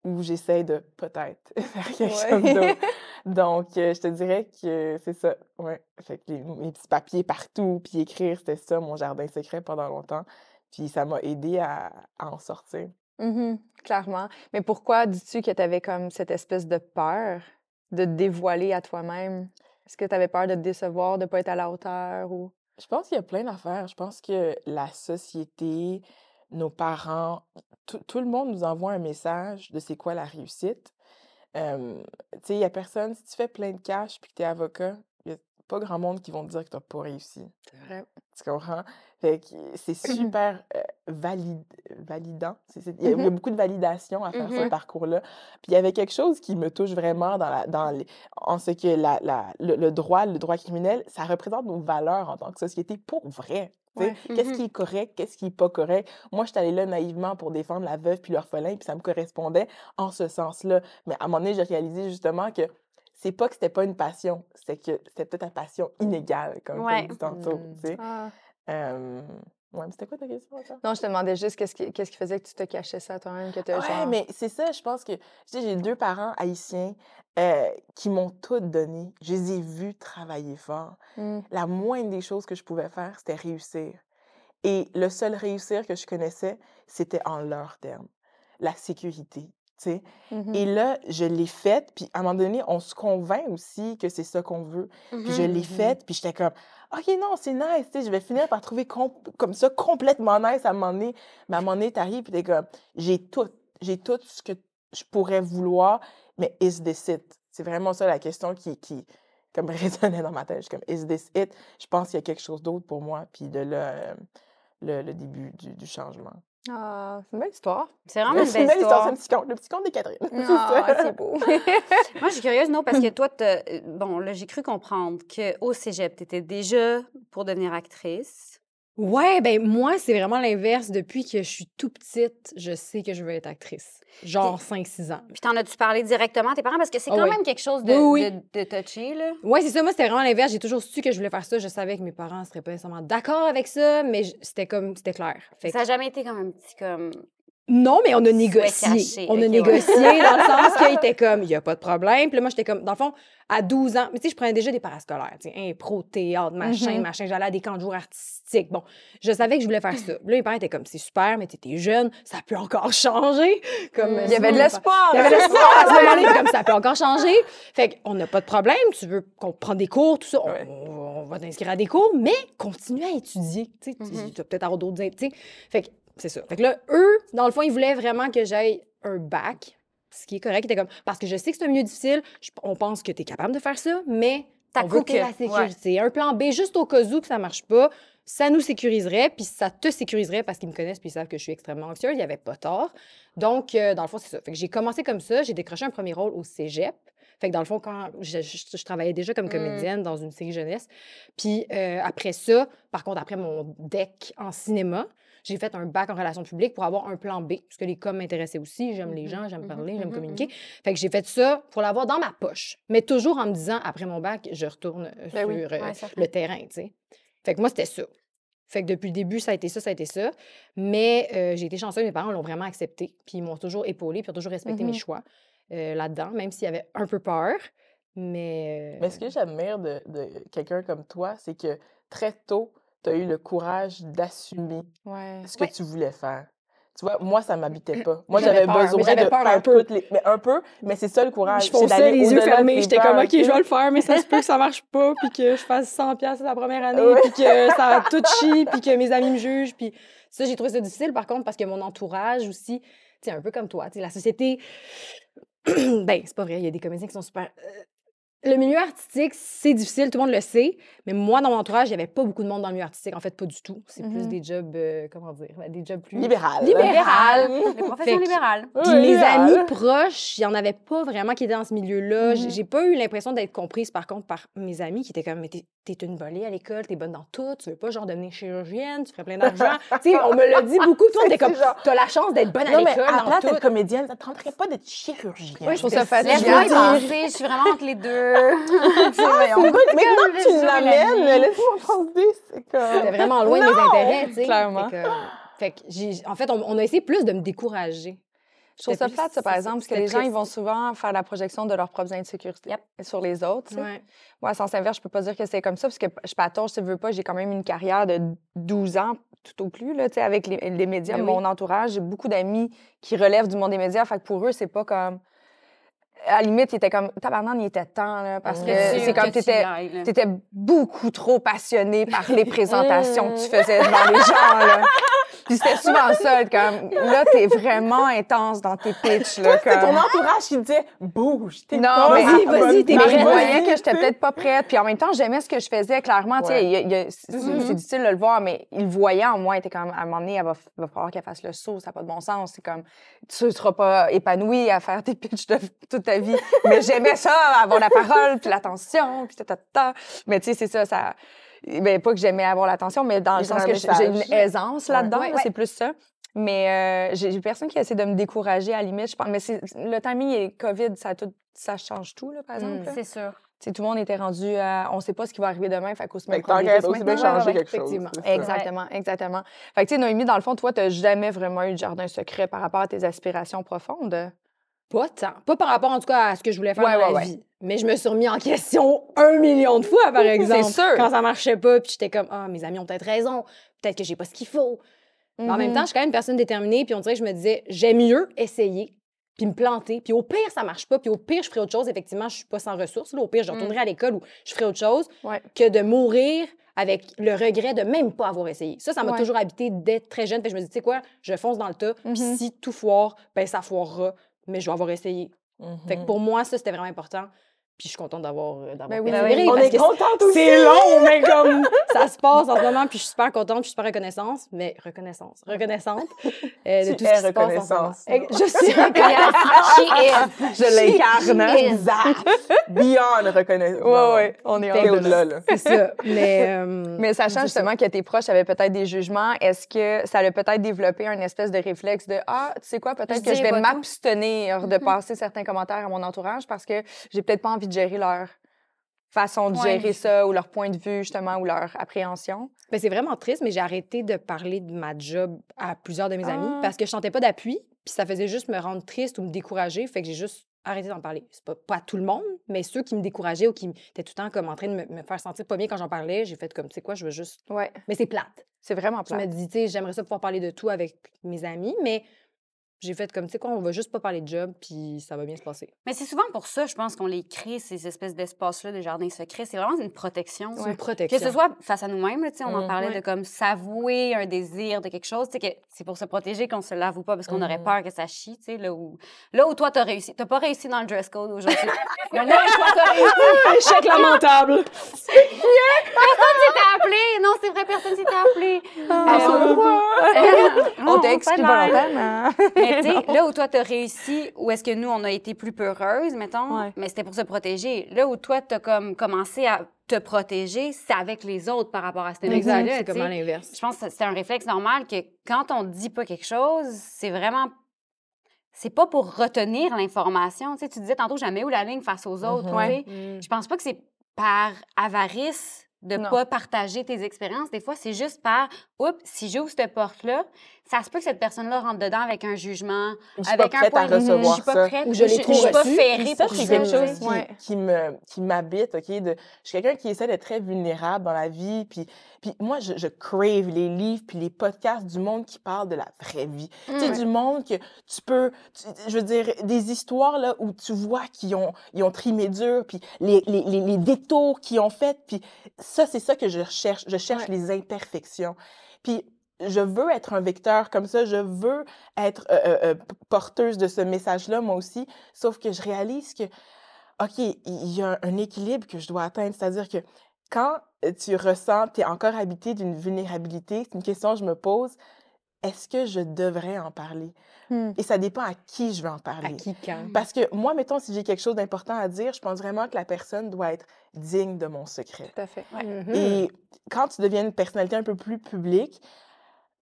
Speaker 3: ou j'essaie de peut-être faire quelque chose
Speaker 1: Ouais.
Speaker 3: d'autre? Donc, euh, je te dirais que c'est ça. Ouais. Fait que les, mes petits papiers partout, puis écrire, c'était ça, mon jardin secret pendant longtemps. Puis ça m'a aidé à, à en sortir.
Speaker 1: Mhm, clairement. Mais pourquoi dis-tu que tu avais comme cette espèce de peur de te dévoiler à toi-même? Est-ce que tu avais peur de te décevoir, de ne pas être à la hauteur ou...
Speaker 3: Je pense qu'il y a plein d'affaires. Je pense que la société, nos parents, tout, tout le monde nous envoie un message de c'est quoi la réussite. Euh, tu sais, il n'y a personne, si tu fais plein de cash puis que tu es avocat, il n'y a pas grand monde qui vont te dire que tu n'as pas réussi.
Speaker 1: C'est vrai.
Speaker 3: Tu comprends? Que c'est super euh, valide, validant. Il y, a, il y a beaucoup de validation à faire ce
Speaker 2: Mhm.
Speaker 3: parcours-là. Puis il y avait quelque chose qui me touche vraiment dans la, dans les, en ce que la, la- le, le droit, le droit criminel, ça représente nos valeurs en tant que société pour vrai.
Speaker 1: Ouais.
Speaker 3: Qu'est-ce
Speaker 2: Mhm.
Speaker 3: qui est correct, qu'est-ce qui est pas correct? Moi, j'étais allée là naïvement pour défendre la veuve puis l'orphelin, puis ça me correspondait en ce sens-là. Mais à un moment donné, j'ai réalisé justement que c'est pas que c'était pas une passion, c'est que c'était peut-être une passion inégale, comme tu
Speaker 2: Ouais.
Speaker 3: dit tantôt.
Speaker 1: Mm.
Speaker 3: tu.
Speaker 1: Ah.
Speaker 3: Euh, ouais, c'était quoi ta question?
Speaker 1: Non, je te demandais juste qu'est-ce qui, qu'est-ce qui faisait que tu te cachais ça toi-même, que tu
Speaker 3: Ouais,
Speaker 1: genre...
Speaker 3: mais c'est ça, je pense que, tu sais, j'ai deux parents haïtiens euh, qui m'ont tout donné. Je les ai vus travailler fort.
Speaker 1: Mm.
Speaker 3: La moindre des choses que je pouvais faire, c'était réussir. Et le seul réussir que je connaissais, c'était en leurs termes. La sécurité,
Speaker 1: Mhm.
Speaker 3: Et là, je l'ai faite, puis à un moment donné, on se convainc aussi que c'est ça qu'on veut. Puis je l'ai faite, puis j'étais comme, OK, non, c'est nice, tu sais, je vais finir par trouver com- comme ça complètement nice à un moment donné. Mais à un moment donné, t'arrives, puis t'es comme, j'ai tout, j'ai tout ce que je pourrais vouloir, mais is this it? C'est vraiment ça la question qui, qui comme résonnait dans ma tête. Je suis comme, is this it? Je pense qu'il y a quelque chose d'autre pour moi, puis de là, euh, le, le début du, du changement.
Speaker 1: Ah, c'est une belle histoire.
Speaker 2: C'est vraiment une
Speaker 3: C'est une
Speaker 2: belle
Speaker 3: belle histoire, c'est
Speaker 2: histoire.
Speaker 3: un petit conte, le petit conte de Catherine. C'est
Speaker 1: Ah, c'est beau.
Speaker 2: Moi, je suis curieuse, non, parce que toi, euh, bon, là, j'ai cru comprendre qu'au cégep, tu étais déjà pour devenir actrice.
Speaker 4: Ouais, ben moi, c'est vraiment l'inverse. Depuis que je suis tout petite, je sais que je veux être actrice. Genre 5-6 ans.
Speaker 2: Puis t'en as-tu parlé directement à tes parents? Parce que c'est
Speaker 4: Ah
Speaker 2: quand
Speaker 4: oui.
Speaker 2: même quelque chose de,
Speaker 4: Oui, oui.
Speaker 2: de, de touché, là.
Speaker 4: Ouais, c'est ça. Moi, c'était vraiment l'inverse. J'ai toujours su que je voulais faire ça. Je savais que mes parents seraient pas nécessairement d'accord avec ça, mais c'était comme, c'était clair. Fait
Speaker 2: Ça n'a jamais été comme un petit comme.
Speaker 4: Non, mais on a négocié.
Speaker 2: caché.
Speaker 4: On a
Speaker 2: ouais.
Speaker 4: négocié dans le sens qu'il était comme, il n'y a pas de problème. Puis là, moi, j'étais comme, dans le fond, à 12 ans, mais tu sais, je prenais déjà des parascolaires, tu sais, impro, théâtre, machin,
Speaker 1: Mhm.
Speaker 4: machin. J'allais à des camps de jour artistiques. Bon, je savais que je voulais faire ça. Là, mes parents étaient comme, c'est super, mais t'étais jeune, ça peut encore changer. Comme,
Speaker 2: Mm.
Speaker 1: Il y avait de l'espoir.
Speaker 4: il y avait de l'espoir à ce moment-là, comme ça peut encore changer. Fait qu'on n'a pas de problème, tu veux qu'on prenne des cours, tout ça, on,
Speaker 3: Ouais.
Speaker 4: on va t'inscrire à des cours, mais continue à étudier. Tu sais,
Speaker 2: Mhm.
Speaker 4: tu vas peut-être avoir d'autres. Tu sais. Fait que c'est ça. Fait que là, eux, dans le fond, ils voulaient vraiment que j'aille un bac, ce qui est correct. Ils étaient comme, parce que je sais que c'est un milieu difficile, je- on pense que tu es capable de faire ça, mais
Speaker 2: T'as
Speaker 4: que- la sécurité. Un plan B, juste au cas où que ça marche pas, ça nous sécuriserait, puis ça te sécuriserait parce qu'ils me connaissent puis ils savent que je suis extrêmement anxieuse. Il n'y avait pas tort. Donc, euh, dans le fond, c'est ça. Fait que j'ai commencé comme ça. J'ai décroché un premier rôle au cégep. Fait que dans le fond, quand je, je- je travaillais déjà comme
Speaker 2: Mm.
Speaker 4: comédienne dans une série jeunesse. Puis euh, après ça, par contre, après mon deck en cinéma, j'ai fait un bac en relations publiques pour avoir un plan B, parce que les coms m'intéressaient aussi. J'aime les
Speaker 2: Mhm,
Speaker 4: gens, j'aime
Speaker 2: mhm,
Speaker 4: parler, j'aime
Speaker 2: mhm,
Speaker 4: communiquer. Fait que j'ai fait ça pour l'avoir dans ma poche. Mais toujours en me disant, après mon bac, je retourne euh,
Speaker 1: Ben
Speaker 4: sur euh,
Speaker 2: Ouais,
Speaker 4: le terrain, tu sais. Fait que moi, c'était ça. Fait que depuis le début, ça a été ça, ça a été ça. Mais euh, j'ai été chanceuse, mes parents l'ont vraiment accepté. Puis ils m'ont toujours épaulé, puis ils ont toujours respecté mes choix euh, là-dedans, même s'il y avait un peu peur. Mais.
Speaker 3: Mais ce que j'admire de, de quelqu'un comme toi, c'est que très tôt, tu as eu le courage d'assumer
Speaker 1: Ouais.
Speaker 3: ce que
Speaker 2: Ouais.
Speaker 3: tu voulais faire. Tu vois, moi, ça m'habitait pas. Moi,
Speaker 4: J'avais
Speaker 3: besoin de
Speaker 4: peur un peu.
Speaker 3: les... Mais un peu, mais c'est ça le courage.
Speaker 4: je fonçais les yeux fermés. J'étais comme, OK, je vais le faire, mais ça se peut que ça marche pas, puis que je fasse 100 pièces la première année, puis que ça tout chie, puis que mes amis me jugent. Puis ça, j'ai trouvé ça difficile, par contre, parce que mon entourage aussi, tu un peu comme toi, tu la société... ben, c'est pas vrai, il y a des comédiens qui sont super... Le milieu artistique, c'est difficile, tout le monde le sait, mais moi, dans mon entourage, il n'y avait pas beaucoup de monde dans le milieu artistique. En fait, pas du tout. C'est plus
Speaker 1: Mhm.
Speaker 4: des jobs, euh, comment dire, ben, des jobs plus...
Speaker 3: Libéral.
Speaker 4: Libéral.
Speaker 2: Les professions libérales.
Speaker 4: Puis
Speaker 3: libéral.
Speaker 4: amis proches, il n'y en avait pas vraiment qui étaient dans ce milieu-là. J-
Speaker 1: Mhm.
Speaker 4: J'ai pas eu l'impression d'être comprise, par contre, par mes amis qui étaient comme, mais t'es t'es une volée à l'école, t'es bonne dans tout, tu veux pas, genre, devenir chirurgienne, tu ferais plein d'argent. tu sais, on me l'a dit beaucoup, tout le monde était comme,
Speaker 3: genre-
Speaker 4: t'as la chance d'être bonne à
Speaker 3: Non, mais
Speaker 4: l'école,
Speaker 3: à
Speaker 4: dans
Speaker 3: place
Speaker 4: tout.
Speaker 3: d'être comédienne, ça ne tenterait pas d'être chirurgien.
Speaker 1: Ouais, je trouve ça facile.
Speaker 2: Je suis vraiment entre les deux. Tu sais, voyons.
Speaker 3: Mais
Speaker 2: le
Speaker 3: tu l'amènes? Laisse-moi penser. C'est comme...
Speaker 4: C'était vraiment loin de mes intérêts, tu sais.
Speaker 1: Clairement.
Speaker 4: Fait que, fait que j'ai- en fait, on, on a essayé plus de me décourager.
Speaker 1: Je trouve ça plate, ça, par exemple, parce que les gens, ils vont souvent faire la projection de leurs propres insécurités
Speaker 2: Yep.
Speaker 1: sur les autres. tu sais.
Speaker 4: Ouais.
Speaker 1: Moi, à sens inverse, je peux pas dire que c'est comme ça, parce que je patauge, si tu veux pas, j'ai quand même une carrière de 12 ans, tout au plus, là, tu sais, avec les, les médias,
Speaker 4: Ben oui.
Speaker 1: mon entourage. J'ai beaucoup d'amis qui relèvent du monde des médias, fait que pour eux, c'est pas comme... À la limite, ils étaient comme... Tabarnan, il était temps, là, parce que
Speaker 2: C'est
Speaker 1: comme
Speaker 2: que
Speaker 1: tu
Speaker 2: tu y
Speaker 1: étais...
Speaker 2: ailles, là.
Speaker 1: beaucoup trop passionné par les présentations que tu faisais devant les gens, là. Puis c'était souvent ça, comme, là, t'es vraiment intense dans tes pitchs, là.
Speaker 3: C'était ton
Speaker 1: comme-
Speaker 3: entourage qui disait bouge, t'es
Speaker 1: Non, mais-
Speaker 4: Vas-y, vas-y, t'es
Speaker 3: place.
Speaker 1: je
Speaker 4: prête.
Speaker 1: voyais que j'étais peut-être pas prête. Puis en même temps, j'aimais ce que je faisais, clairement.
Speaker 3: Ouais.
Speaker 1: a- c'est difficile de le voir, mais il le voyait en moi. Il était comme, à un moment donné, elle va, va falloir qu'elle fasse le saut. Ça n'a pas de bon sens. C'est comme, tu ne seras pas épanouie à faire tes pitchs de toute ta vie. mais j'aimais ça, avoir la parole, puis l'attention, puis ta, ta, ta. Mais tu sais, c'est ça, ça... Ben, pas que j'aimais avoir l'attention, mais dans le sens que j'ai une aisance là-dedans.
Speaker 4: Ouais,
Speaker 1: là,
Speaker 4: ouais.
Speaker 1: C'est plus ça. Mais euh, j'ai personne qui essaie de me décourager à la limite. Je pense, mais c'est- le timing et COVID, ça, tout, ça change tout, là, par exemple.
Speaker 4: Mm.
Speaker 2: C'est sûr.
Speaker 1: Tu sais, tout le monde était rendu à on sait pas ce qui va arriver demain, fait qu'on se met
Speaker 3: Fait que
Speaker 1: prendre
Speaker 3: tant
Speaker 1: des
Speaker 3: qu'à
Speaker 1: risques
Speaker 3: aussi bien changer quelque chose.
Speaker 4: effectivement.
Speaker 3: ça.
Speaker 1: Exactement, exactement. Fait que tu sais, Noémie, dans le fond, toi, t'as jamais vraiment eu de jardin secret par rapport à tes aspirations profondes?
Speaker 4: Pas tant. Pas par rapport, en tout cas, à ce que je voulais faire
Speaker 1: Ouais,
Speaker 4: dans
Speaker 1: ouais,
Speaker 4: la
Speaker 1: ouais.
Speaker 4: vie. Mais je me suis remis en question un million de fois, par exemple.
Speaker 1: sûr.
Speaker 4: Quand ça marchait pas, puis j'étais comme, ah, mes amis ont peut-être raison. Peut-être que j'ai pas ce qu'il faut. Mais en même
Speaker 1: Mhm.
Speaker 4: temps, je suis quand même une personne déterminée, puis on dirait que je me disais, j'aime mieux essayer, puis me planter, puis au pire, ça marche pas, puis au pire, je ferai autre chose. Effectivement, je suis pas sans ressources. Là. Au pire, je retournerai à l'école ou je ferai autre chose que de mourir avec le regret de même pas avoir essayé. Ça, ça m'a
Speaker 1: Ouais.
Speaker 4: toujours habité d'être très jeune. Fait que je me dis, tu sais quoi, je fonce dans le tas, puis
Speaker 1: Mhm.
Speaker 4: si tout foire, ben ça foirera, mais je vais avoir essayé. Fait que
Speaker 3: Mhm.
Speaker 4: pour moi, ça, c'était vraiment important. Puis je suis contente d'avoir euh, d'avoir
Speaker 1: Ben oui, ben oui.
Speaker 3: On est contente aussi.
Speaker 4: c'est long, mais comme ça se passe en ce moment, puis je suis super contente, puis je suis super reconnaissante, mais reconnaissance, reconnaissante euh, de
Speaker 3: Tu
Speaker 4: tout
Speaker 3: es
Speaker 4: ce qui se passe en ce moment.
Speaker 3: reconnaissance.
Speaker 4: Je suis reconnaissante.
Speaker 1: Je l'incarne. hein?
Speaker 3: Exact. Beyond reconnaissance.
Speaker 1: Ouais, ouais, on est là.
Speaker 3: au-delà, là.
Speaker 4: C'est ça. Mais, euh,
Speaker 1: Mais sachant
Speaker 4: ça.
Speaker 1: justement que tes proches avaient peut-être des jugements, est-ce que ça a peut-être développé un espèce de réflexe de Ah, tu sais quoi, peut-être que je vais m'abstenir de passer certains commentaires à mon entourage parce que j'ai peut-être pas envie de gérer leur façon de
Speaker 2: Ouais.
Speaker 1: gérer ça ou leur point de vue, justement, ou leur appréhension.
Speaker 4: Ben, c'est vraiment triste, mais j'ai arrêté de parler de ma job à plusieurs de mes amis
Speaker 1: Ah.
Speaker 4: parce que je sentais pas d'appui, puis ça faisait juste me rendre triste ou me décourager. Fait que j'ai juste arrêté d'en parler. C'est pas, pas à tout le monde, mais ceux qui me décourageaient ou qui étaient tout le temps comme en train de me, me faire sentir pas bien quand j'en parlais, j'ai fait comme, tu sais quoi, je veux juste.
Speaker 1: Ouais,
Speaker 4: Mais c'est plate.
Speaker 1: c'est vraiment
Speaker 4: Je me
Speaker 1: plate.
Speaker 4: dis, tu sais, j'aimerais ça pouvoir parler de tout avec mes amis, mais j'ai fait comme, tu sais quoi, on va juste pas parler de job, puis ça va bien se passer.
Speaker 2: Mais c'est souvent pour ça, je pense, qu'on les crée, ces espèces d'espaces-là de jardins secrets. C'est vraiment une protection.
Speaker 4: C'est une
Speaker 2: Que
Speaker 4: protection.
Speaker 2: ce soit face à nous-mêmes, tu sais, on en parlait
Speaker 4: Ouais.
Speaker 2: de comme s'avouer un désir de quelque chose, tu sais, que c'est pour se protéger qu'on se l'avoue pas parce qu'on aurait
Speaker 3: Mhm.
Speaker 2: peur que ça chie, tu sais, là où, là où toi, t'as réussi. T'as pas réussi dans le dress code aujourd'hui. Mais là où toi, t'as réussi.
Speaker 4: Échec lamentable!
Speaker 2: T'as appelé! Non, c'est vrai, personne s'était appelé.
Speaker 1: Ah,
Speaker 2: Euh,
Speaker 1: On t'a longtemps, hein?
Speaker 2: Mais tu sais, là où toi, t'as réussi, où est-ce que nous, on a été plus peureuses, mettons,
Speaker 1: Ouais.
Speaker 2: mais c'était pour se protéger. Là où toi, t'as comme commencé à te protéger, c'est avec les autres par rapport à cette
Speaker 4: Exact,
Speaker 2: énergie-là,
Speaker 4: c'est
Speaker 2: tu
Speaker 4: comme à
Speaker 2: sais.
Speaker 4: l'inverse.
Speaker 2: Je pense que c'est un réflexe normal que quand on dit pas quelque chose, c'est vraiment... C'est pas pour retenir l'information. Tu sais, tu disais tantôt, jamais où la ligne face aux autres.
Speaker 4: Mm.
Speaker 2: Je pense pas que c'est par avarice de
Speaker 1: Non.
Speaker 2: pas partager tes expériences. Des fois, c'est juste par, oups, si j'ouvre cette porte-là, ça se peut que cette personne-là rentre dedans avec un jugement, avec un point de vue. Je suis pas
Speaker 3: ça.
Speaker 2: prête.
Speaker 4: Ou je l'ai
Speaker 2: je,
Speaker 4: trop
Speaker 2: je suis pas
Speaker 4: reçu.
Speaker 2: ferrée
Speaker 3: ça,
Speaker 2: pour
Speaker 3: c'est quelque chose qui,
Speaker 1: Ouais.
Speaker 3: qui me qui m'habite, OK? De, je suis quelqu'un qui essaie d'être très vulnérable dans la vie. Puis, puis moi, je, je crave les livres puis les podcasts du monde qui parle de la vraie vie. Tu sais,
Speaker 2: Mm.
Speaker 3: du monde que tu peux... tu- je veux dire, des histoires là, où tu vois qu'ils ont, ils ont trimé dur, puis les, les, les, les détours qu'ils ont fait. Puis ça, c'est ça que je cherche. Je cherche
Speaker 4: Ouais.
Speaker 3: les imperfections. Puis je veux être un vecteur comme ça, je veux être euh, euh, euh, porteuse de ce message-là, moi aussi, sauf que je réalise que, OK, il y a un équilibre que je dois atteindre, c'est-à-dire que quand tu ressens, tu es encore habité d'une vulnérabilité, c'est une question que je me pose, est-ce que je devrais en parler?
Speaker 1: Hmm.
Speaker 3: Et ça dépend à qui je vais en
Speaker 4: À
Speaker 3: parler.
Speaker 4: qui, quand?
Speaker 3: Parce que moi, mettons, si j'ai quelque chose d'important à dire, je pense vraiment que la personne doit être digne de mon secret.
Speaker 1: Tout à fait.
Speaker 4: Mhm.
Speaker 3: Et quand tu deviens une personnalité un peu plus publique,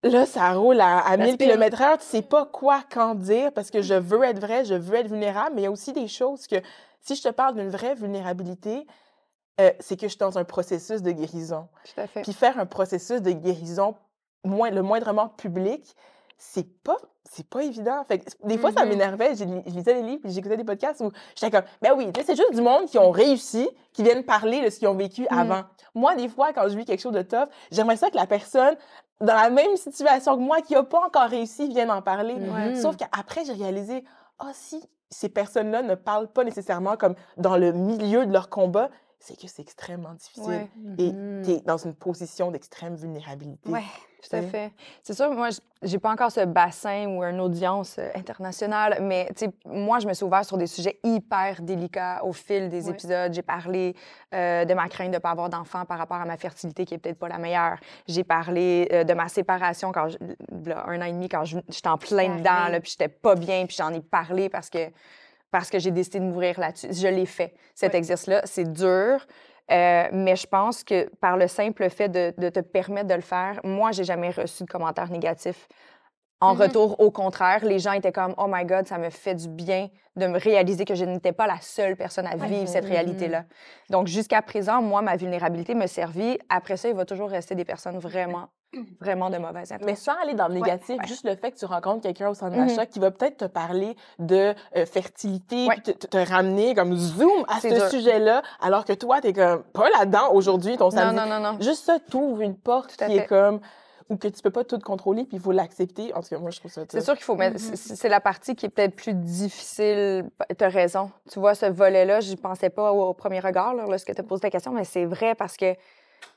Speaker 3: là, ça roule à, à 1000
Speaker 4: L'aspect-
Speaker 3: km heure. Tu sais pas quoi, quand dire, parce que je veux être vrai, je veux être vulnérable, mais il y a aussi des choses que, si je te parle d'une vraie vulnérabilité, euh, c'est que je suis dans un processus de guérison.
Speaker 1: Tout à fait.
Speaker 3: Puis faire un processus de guérison moins, le moindrement public, c'est pas c'est pas évident. Fait que des fois, ça
Speaker 2: Mhm.
Speaker 3: m'énervait. Je, je lisais des livres, puis j'écoutais des podcasts où j'étais comme, ben oui, c'est juste du monde qui ont réussi, qui viennent parler de ce qu'ils ont vécu avant. Moi, des fois, quand je vis quelque chose de tough, j'aimerais ça que la personne, dans la même situation que moi, qui n'a pas encore réussi, vienne en parler.
Speaker 4: Mhm.
Speaker 3: Sauf qu'après, j'ai réalisé, ah, si ces personnes-là ne parlent pas nécessairement comme dans le milieu de leur combat, c'est que c'est extrêmement difficile.
Speaker 1: Ouais.
Speaker 3: Et
Speaker 4: Mhm.
Speaker 3: tu es dans une position d'extrême vulnérabilité.
Speaker 2: Ouais.
Speaker 1: Tout à fait. C'est sûr, moi, j'ai pas encore ce bassin ou une audience euh, internationale, mais tu sais, moi, je me suis ouverte sur des sujets hyper délicats au fil des épisodes. J'ai parlé euh, de ma crainte de pas avoir d'enfant par rapport à ma fertilité qui est peut-être pas la meilleure. J'ai parlé euh, de ma séparation quand, je- là, un an et demi, quand j'étais en plein
Speaker 2: Ça
Speaker 1: dedans, là, puis j'étais pas bien, puis j'en ai parlé parce que parce que j'ai décidé de m'ouvrir là-dessus. Je l'ai fait, cet exercice-là. C'est dur, euh, mais je pense que par le simple fait de, de te permettre de le faire, moi, j'ai jamais reçu de commentaires négatifs. En retour, au contraire, les gens étaient comme Oh my God, ça me fait du bien de me réaliser que je n'étais pas la seule personne à vivre cette
Speaker 4: Mhm.
Speaker 1: réalité-là. Donc, jusqu'à présent, moi, ma vulnérabilité me servit. Après ça, il va toujours rester des personnes vraiment, vraiment de mauvaises intentions.
Speaker 3: Mais sans aller dans le négatif, juste le fait que tu rencontres quelqu'un au centre
Speaker 1: Mhm.
Speaker 3: d'achat qui va peut-être te parler de euh, fertilité,
Speaker 1: Ouais.
Speaker 3: puis te, ramener comme zoom à ce sujet-là, alors que toi, t'es comme pas là-dedans aujourd'hui, ton
Speaker 1: non,
Speaker 3: samedi.
Speaker 1: non, non, non.
Speaker 3: Juste ça t'ouvre une porte qui est comme ou que tu peux pas tout contrôler, puis il faut l'accepter. En tout cas, moi, je trouve ça.
Speaker 1: C'est sûr qu'il faut mettre.
Speaker 2: Mhm.
Speaker 1: c'est- C'est la partie qui est peut-être plus difficile. Tu as raison. Tu vois, ce volet-là, j'y pensais pas au, au premier regard, là, lorsque tu as posé ta question, mais c'est vrai parce que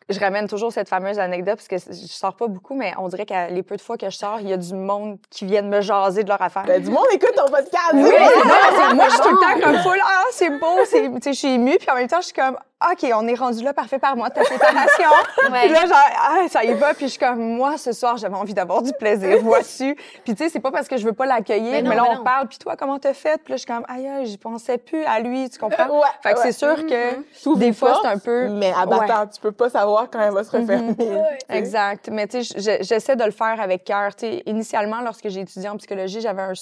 Speaker 1: je ramène toujours cette fameuse anecdote parce que je sors pas beaucoup, mais on dirait que les peu de fois que je sors, il y a du monde qui vient de me jaser de leur affaire.
Speaker 3: Ben, du monde écoute ton podcast.
Speaker 1: Oui, non, moi, je suis tout le temps comme full. Ah, c'est beau, c'est, tu sais, je suis émue. Puis en même temps, je suis comme, OK, on est rendu là, parfait par moi, ta séparation.
Speaker 2: Ouais.
Speaker 1: Puis là, genre, ah, ça y va. Puis je suis comme, moi, ce soir, j'avais envie d'avoir du plaisir. Voici. Puis tu sais, c'est pas parce que je veux pas l'accueillir, mais,
Speaker 4: Mais
Speaker 1: là,
Speaker 4: mais
Speaker 1: on
Speaker 4: non.
Speaker 1: parle. Puis toi, comment t'as fait? Puis là, je suis comme, aïe, aïe, j'y pensais plus à lui, tu comprends?
Speaker 3: Ouais,
Speaker 1: Fait que
Speaker 3: ouais.
Speaker 1: c'est sûr que
Speaker 3: T'ouvres
Speaker 1: des fois, c'est un peu.
Speaker 3: Mais abattant, tu peux pas savoir quand elle va se refermer. tu sais.
Speaker 1: Exact. Mais tu sais, je- j'essaie de le faire avec cœur. Tu sais, initialement, lorsque j'ai étudié en psychologie, j'avais un,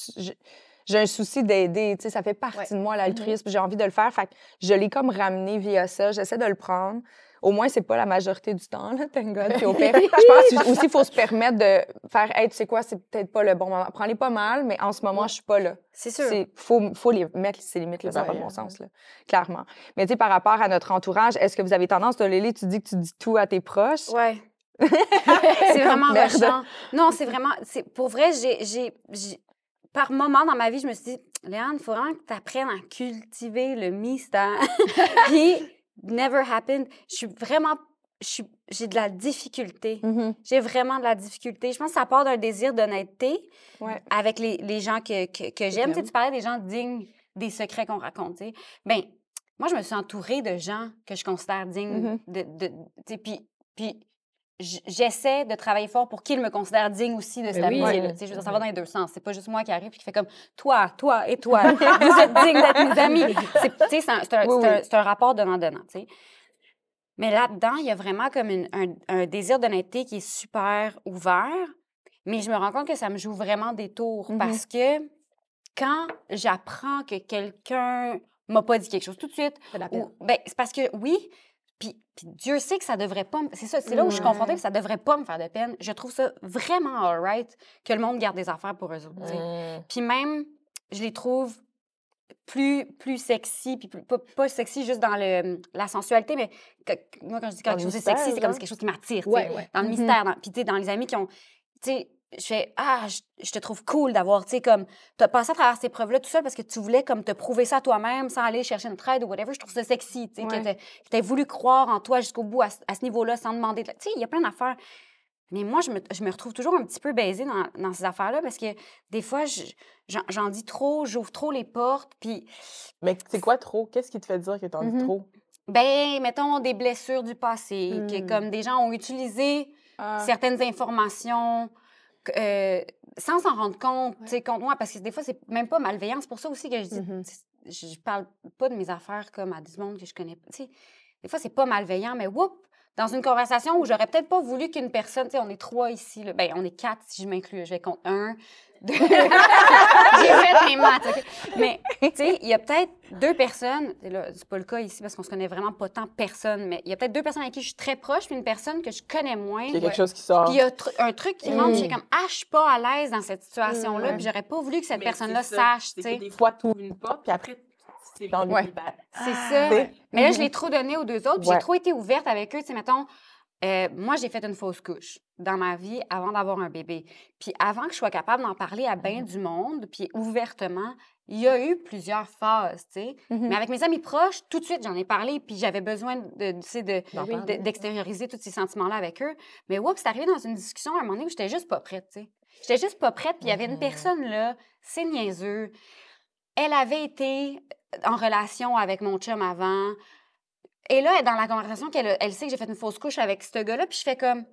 Speaker 1: j'ai- un souci d'aider. Tu sais, ça fait partie
Speaker 4: Ouais.
Speaker 1: de moi, l'altruisme. J'ai envie de le faire. Fait que je l'ai comme ramené via ça. J'essaie de le prendre. Au moins, c'est pas la majorité du temps, là, thank God. Puis au pire, je pense aussi faut se permettre de faire, hey, tu sais quoi, c'est peut-être pas le bon moment. Prends-les pas mal, mais en ce moment, je suis pas là.
Speaker 2: C'est sûr.
Speaker 1: Il faut, faut les mettre ces limites, là, ça n'a pas de bon
Speaker 3: Ouais.
Speaker 1: sens, là, clairement. Mais tu sais, par rapport à notre entourage, est-ce que vous avez tendance, toi, Lélie, tu dis que tu dis tout à tes proches?
Speaker 2: Ouais. c'est vraiment rushant. Non, c'est vraiment. Pour vrai, j'ai- Par moment dans ma vie, je me suis dit, Léane, il faut vraiment que tu apprennes à cultiver le mystère. Puis, never happened. Je suis vraiment. J'ai de la difficulté.
Speaker 1: Mhm.
Speaker 2: J'ai vraiment de la difficulté. Je pense que ça part d'un désir d'honnêteté
Speaker 1: Ouais.
Speaker 2: avec les, les gens que, que, que j'aime. Tu sais,
Speaker 4: t'aimes.
Speaker 2: tu parlais des gens dignes des secrets qu'on raconte. tu sais. Ben, moi, je me suis entourée de gens que je considère dignes
Speaker 1: Mhm.
Speaker 2: de. de tu sais, puis, puis j'essaie de travailler fort pour qu'ils me considèrent digne aussi de cette
Speaker 4: oui.
Speaker 2: amitié-là. Je veux dire, ça va dans les deux sens. C'est pas juste moi qui arrive et qui fait comme toi, toi et toi. Vous êtes dignes d'être mes amis. C'est, tu sais, c'est un, un-
Speaker 1: Oui,
Speaker 2: un- un rapport donnant-donnant. Mais là-dedans, il y a vraiment comme une- un, un désir d'honnêteté qui est super ouvert. Mais je me rends compte que ça me joue vraiment des tours
Speaker 1: Mhm.
Speaker 2: parce que quand j'apprends que quelqu'un m'a pas dit quelque chose tout de suite,
Speaker 4: C'est
Speaker 2: ben, c'est parce que oui, puis, puis Dieu sait que ça devrait pas. me- C'est ça, c'est là où je suis confrontée,
Speaker 1: Ouais.
Speaker 2: puis ça devrait pas me faire de peine. Je trouve ça vraiment alright que le monde garde des affaires pour eux autres. tu sais.
Speaker 3: Mm.
Speaker 2: Puis même, je les trouve plus, plus sexy, puis plus- pas, pas sexy juste dans le, la sensualité, mais que- moi, quand je dis quelque chose de sexy, c'est comme quelque chose qui m'attire,
Speaker 4: Ouais, ouais.
Speaker 2: dans le
Speaker 1: Mhm.
Speaker 2: mystère. dans- puis tu sais, dans les amis qui ont, tu sais, je fais, ah, je, je te trouve cool d'avoir, tu sais, comme, t'as passé à travers ces preuves-là tout seul parce que tu voulais, comme, te prouver ça toi-même sans aller chercher notre aide ou whatever. Je trouve ça sexy, tu sais,
Speaker 1: Ouais.
Speaker 2: que t'aies voulu croire en toi jusqu'au bout à, ce- à ce niveau-là sans demander. Tu sais, il y a plein d'affaires. Mais moi, je me, je me retrouve toujours un petit peu baisée dans, dans ces affaires-là parce que des fois, je- j'en dis trop, j'ouvre trop les portes, puis,
Speaker 3: Mais c'est quoi trop? Qu'est-ce qui te fait dire que t'en dis
Speaker 1: Mhm.
Speaker 3: trop?
Speaker 2: ben, mettons des blessures du passé, que
Speaker 4: Mm.
Speaker 2: comme des gens ont utilisé
Speaker 1: Ah.
Speaker 2: certaines informations euh, sans s'en rendre compte, tu sais, contre moi, parce que des fois, c'est même pas malveillant. C'est pour ça aussi que je dis, sais, je, parle pas de mes affaires comme à du monde que je connais pas. Tu sais, des fois, c'est pas malveillant, mais whoop, dans une conversation où j'aurais peut-être pas voulu qu'une personne, tu sais, on est trois ici, là, ben, on est quatre si je m'inclus, je vais compte un. J'ai fait mes maths? Mais, tu sais, il y a peut-être deux personnes, et là, c'est pas le cas ici parce qu'on se connaît vraiment pas tant personne, mais il y a peut-être deux personnes avec qui je suis très proche, puis une personne que je connais moins.
Speaker 3: Il y a quelque chose qui sort.
Speaker 2: Puis il y a tr- un truc qui rentre,
Speaker 1: Mm.
Speaker 2: j'ai comme, ah, je suis pas à l'aise dans cette situation-là, puis j'aurais pas voulu que cette
Speaker 3: Mais
Speaker 2: personne-là
Speaker 3: c'est ça,
Speaker 2: sache, tu sais.
Speaker 3: Des fois, tu ouvres une porte, puis après, c'est dans le
Speaker 1: Ouais.
Speaker 2: C'est ça.
Speaker 3: Sais?
Speaker 2: Mais là, je l'ai trop donné aux deux autres, puis
Speaker 3: Ouais.
Speaker 2: j'ai trop été ouverte avec eux, tu sais, mettons. Euh, moi, j'ai fait une fausse couche dans ma vie avant d'avoir un bébé. Puis avant que je sois capable d'en parler à bien du monde, puis ouvertement, il y a eu plusieurs phases, tu sais.
Speaker 1: Mhm.
Speaker 2: Mais avec mes amis proches, tout de suite, j'en ai parlé, puis j'avais besoin de, tu sais, de, d'extérioriser tous ces sentiments-là avec eux. Mais oups, c'est arrivé dans une discussion à un moment donné où j'étais juste pas prête, tu sais. J'étais juste pas prête, puis il y avait une
Speaker 3: Mhm.
Speaker 2: personne là, c'est niaiseux. Elle avait été en relation avec mon chum avant. Et là, dans la conversation, qu'elle elle sait que j'ai fait une fausse couche avec ce gars-là, puis je fais comme.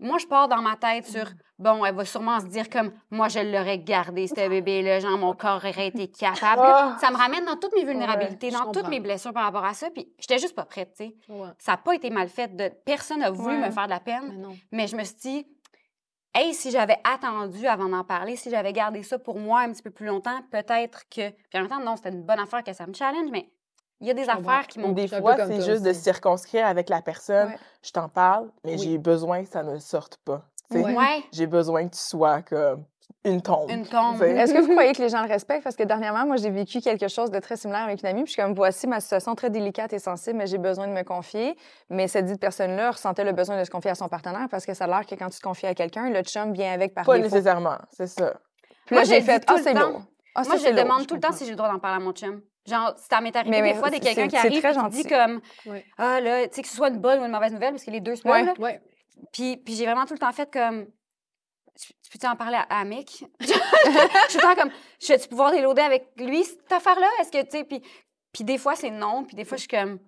Speaker 2: Moi, je pars dans ma tête sur. Bon, elle va sûrement se dire comme. Moi, je l'aurais gardé, ce bébé-là. Genre, mon corps aurait été capable. Là,
Speaker 3: Ah.
Speaker 2: ça me ramène dans toutes mes vulnérabilités, dans toutes mes blessures par rapport à ça. Puis, j'étais juste pas prête, tu sais.
Speaker 4: Ouais.
Speaker 2: Ça n'a pas été mal fait. De... Personne n'a voulu
Speaker 1: Ouais.
Speaker 2: me faire de la peine.
Speaker 4: Mais.
Speaker 2: Mais je me suis dit, hey, si j'avais attendu avant d'en parler, si j'avais gardé ça pour moi un petit peu plus longtemps, peut-être que. Puis en même temps, non, c'était une bonne affaire que ça me challenge, mais il y a des affaires qui m'ont.
Speaker 3: des fois, c'est juste de
Speaker 4: aussi.
Speaker 3: circonscrire avec la personne.
Speaker 1: Ouais.
Speaker 3: Je t'en parle, mais
Speaker 4: Oui.
Speaker 3: j'ai besoin que ça ne sorte pas.
Speaker 4: Ouais.
Speaker 3: J'ai besoin que tu sois comme une tombe.
Speaker 2: une tombe.
Speaker 1: Est-ce que vous croyez que les gens le respectent? Parce que dernièrement, moi, j'ai vécu quelque chose de très similaire avec une amie. Puis je suis comme, voici ma situation très délicate et sensible, mais j'ai besoin de me confier. Mais cette dite personne-là ressentait le besoin de se confier à son partenaire parce que ça a l'air que quand tu te confies à quelqu'un, le chum vient avec par
Speaker 3: Pas
Speaker 1: défaut.
Speaker 3: nécessairement, c'est ça.
Speaker 1: Puis là, j'ai fait, ah,
Speaker 2: le
Speaker 1: c'est
Speaker 2: temps.
Speaker 1: lourd. Ça,
Speaker 2: Moi, je
Speaker 1: lourd,
Speaker 2: demande tout le temps si j'ai le droit d'en parler à mon chum. Genre, ça m'est arrivé
Speaker 1: Mais- mais
Speaker 2: des fois, des quelqu'un qui arrive
Speaker 1: très
Speaker 2: et qui dit comme. Ah là, tu sais, que ce soit une bonne ou une mauvaise nouvelle, parce que les deux se peuvent.
Speaker 1: Ouais.
Speaker 2: là.
Speaker 4: Ouais.
Speaker 2: Puis, puis j'ai vraiment tout le temps fait comme. Tu tu peux-tu en parler à, à Mick? je suis tout le temps comme. Je vais-tu pouvoir déloader avec lui, cette affaire-là? Est-ce que, tu sais, puis, puis des fois, c'est non, puis des fois, je suis comme.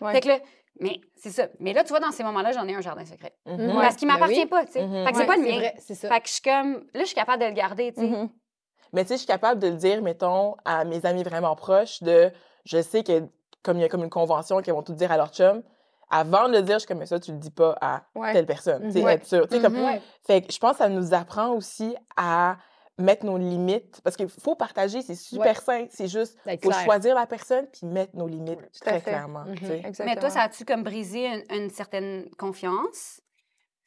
Speaker 1: Ouais.
Speaker 2: Fait que là, mais c'est ça. Mais là, tu vois, dans ces moments-là, j'en ai un jardin secret.
Speaker 3: Mhm.
Speaker 2: Parce qu'il
Speaker 4: Ben
Speaker 2: m'appartient
Speaker 4: oui.
Speaker 2: pas, tu sais.
Speaker 3: Mhm.
Speaker 2: Fait que
Speaker 1: Ouais,
Speaker 2: c'est pas le mien.
Speaker 4: vrai, c'est ça.
Speaker 2: Fait que je suis comme. Là, je suis capable de le garder, tu sais.
Speaker 1: Mhm.
Speaker 3: Mais tu sais, je suis capable de le dire, mettons, à mes amis vraiment proches, de je sais que comme il y a comme une convention qu'ils vont tout dire à leur chum, avant de le dire, je suis comme ça, tu le dis pas à
Speaker 1: Ouais.
Speaker 3: telle personne. Tu sais, être sûr. Tu sais, comme-
Speaker 2: Mhm.
Speaker 4: Ouais.
Speaker 3: Fait que je pense que ça nous apprend aussi à mettre nos limites. Parce qu'il faut partager, c'est super
Speaker 4: Ouais.
Speaker 3: sain. C'est juste,
Speaker 4: D'être
Speaker 3: faut
Speaker 4: clair.
Speaker 3: choisir la personne puis mettre nos limites très
Speaker 1: fait.
Speaker 3: clairement. tu sais.
Speaker 4: Mhm.
Speaker 1: Exactement.
Speaker 2: Mais toi, ça a-tu comme brisé une, une certaine confiance?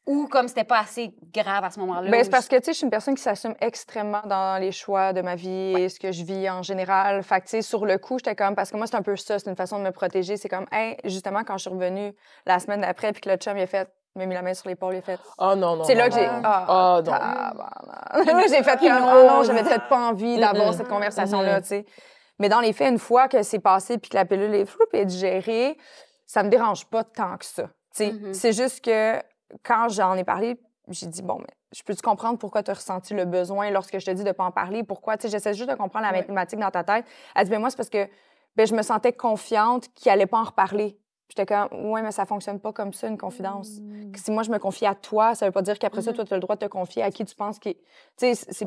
Speaker 2: Ou comme c'était pas assez grave à ce moment-là?
Speaker 1: Ben, c'est parce que, tu sais, je suis une personne qui s'assume extrêmement dans les choix de ma vie et ce que je vis en général. Fait que, tu sais, sur le coup, j'étais comme, parce que moi, c'est un peu ça, c'est une façon de me protéger. C'est comme, hey, justement, quand je suis revenue la semaine d'après, puis que le chum, il a fait, m'a mis la main sur l'épaule, il a fait.
Speaker 3: Oh non, non.
Speaker 1: C'est là
Speaker 3: non,
Speaker 1: que j'ai.
Speaker 3: non.
Speaker 1: Ah,
Speaker 3: Ah, non.
Speaker 1: tabarnak. Là, j'ai fait comme, ah non, j'avais peut-être pas envie d'avoir
Speaker 3: Mm-mm.
Speaker 1: cette conversation-là,
Speaker 3: Mhm.
Speaker 1: tu sais. Mais dans les faits, une fois que c'est passé puis que la pilule est floupe et digérée, ça me dérange pas tant que ça. tu sais.
Speaker 2: Mhm.
Speaker 1: C'est juste que quand j'en ai parlé, j'ai dit, bon, mais je peux-tu comprendre pourquoi tu as ressenti le besoin lorsque je te dis de pas en parler? Pourquoi? Tu sais, j'essaie juste de comprendre la mathématique dans ta tête. Elle dit, ben moi, c'est parce que ben, je me sentais confiante qu'il allait pas en reparler. J'étais comme, ouais, mais ça fonctionne pas comme ça, une confidence.
Speaker 4: Mmh.
Speaker 1: Que Si moi, je me confie à toi, ça veut pas dire qu'après ça,
Speaker 2: Mhm.
Speaker 1: toi, tu as le droit de te confier à qui tu penses qui. Tu sais, c'est- c'est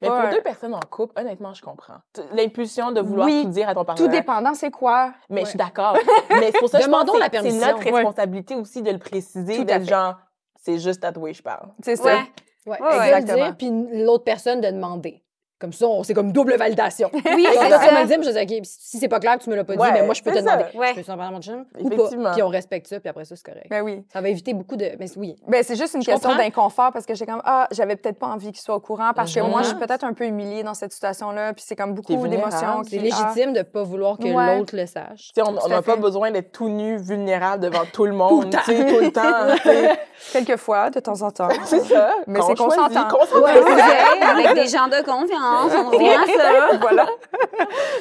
Speaker 3: Mais
Speaker 1: pas.
Speaker 3: pour
Speaker 1: un-
Speaker 3: deux personnes en couple, honnêtement, je comprends. L'impulsion de vouloir
Speaker 1: Oui,
Speaker 3: tout dire à ton
Speaker 1: Tout
Speaker 3: partenaire.
Speaker 1: dépendant, c'est quoi?
Speaker 3: Mais je suis d'accord. Mais c'est pour ça que je pense
Speaker 4: Demandons
Speaker 3: que
Speaker 4: la
Speaker 3: c'est- notre
Speaker 1: Ouais.
Speaker 3: responsabilité aussi de le préciser,
Speaker 1: Tout
Speaker 3: d'être genre, c'est juste à toi je parle.
Speaker 1: C'est ça.
Speaker 2: Ouais.
Speaker 4: Ouais,
Speaker 2: Ouais,
Speaker 1: Exactement.
Speaker 4: puis l'autre personne de demander. Comme ça, on- c'est comme double validation.
Speaker 2: Oui, c'est
Speaker 4: me
Speaker 2: ça.
Speaker 4: le dis, moi, je dis, OK, si c'est pas clair que tu me l'as pas dit,
Speaker 3: Ouais,
Speaker 4: mais moi, je peux te
Speaker 3: ça.
Speaker 4: demander.
Speaker 2: Ouais.
Speaker 4: Je peux t'en parler à mon chum? Ou pas? Puis on respecte ça, puis après ça, c'est correct.
Speaker 1: Ben oui.
Speaker 4: Ça va éviter beaucoup de. Mais oui.
Speaker 1: Ben, c'est juste une
Speaker 4: Je
Speaker 1: question
Speaker 4: comprends.
Speaker 1: d'inconfort parce que j'ai comme, ah, j'avais peut-être pas envie qu'il soit au courant parce que moi, je suis peut-être un peu humiliée dans cette situation-là. Puis c'est comme beaucoup d'émotions.
Speaker 4: C'est
Speaker 1: ah.
Speaker 4: légitime de pas vouloir que
Speaker 1: Ouais.
Speaker 4: l'autre le sache.
Speaker 3: Tu sais, on n'a pas besoin d'être tout nu, vulnérable devant tout le monde. tout le temps.
Speaker 1: Quelquefois, de temps en temps.
Speaker 3: c'est ça.
Speaker 1: Mais c'est consentant.
Speaker 2: avec des gens de confiance, on revient à ça.
Speaker 1: voilà.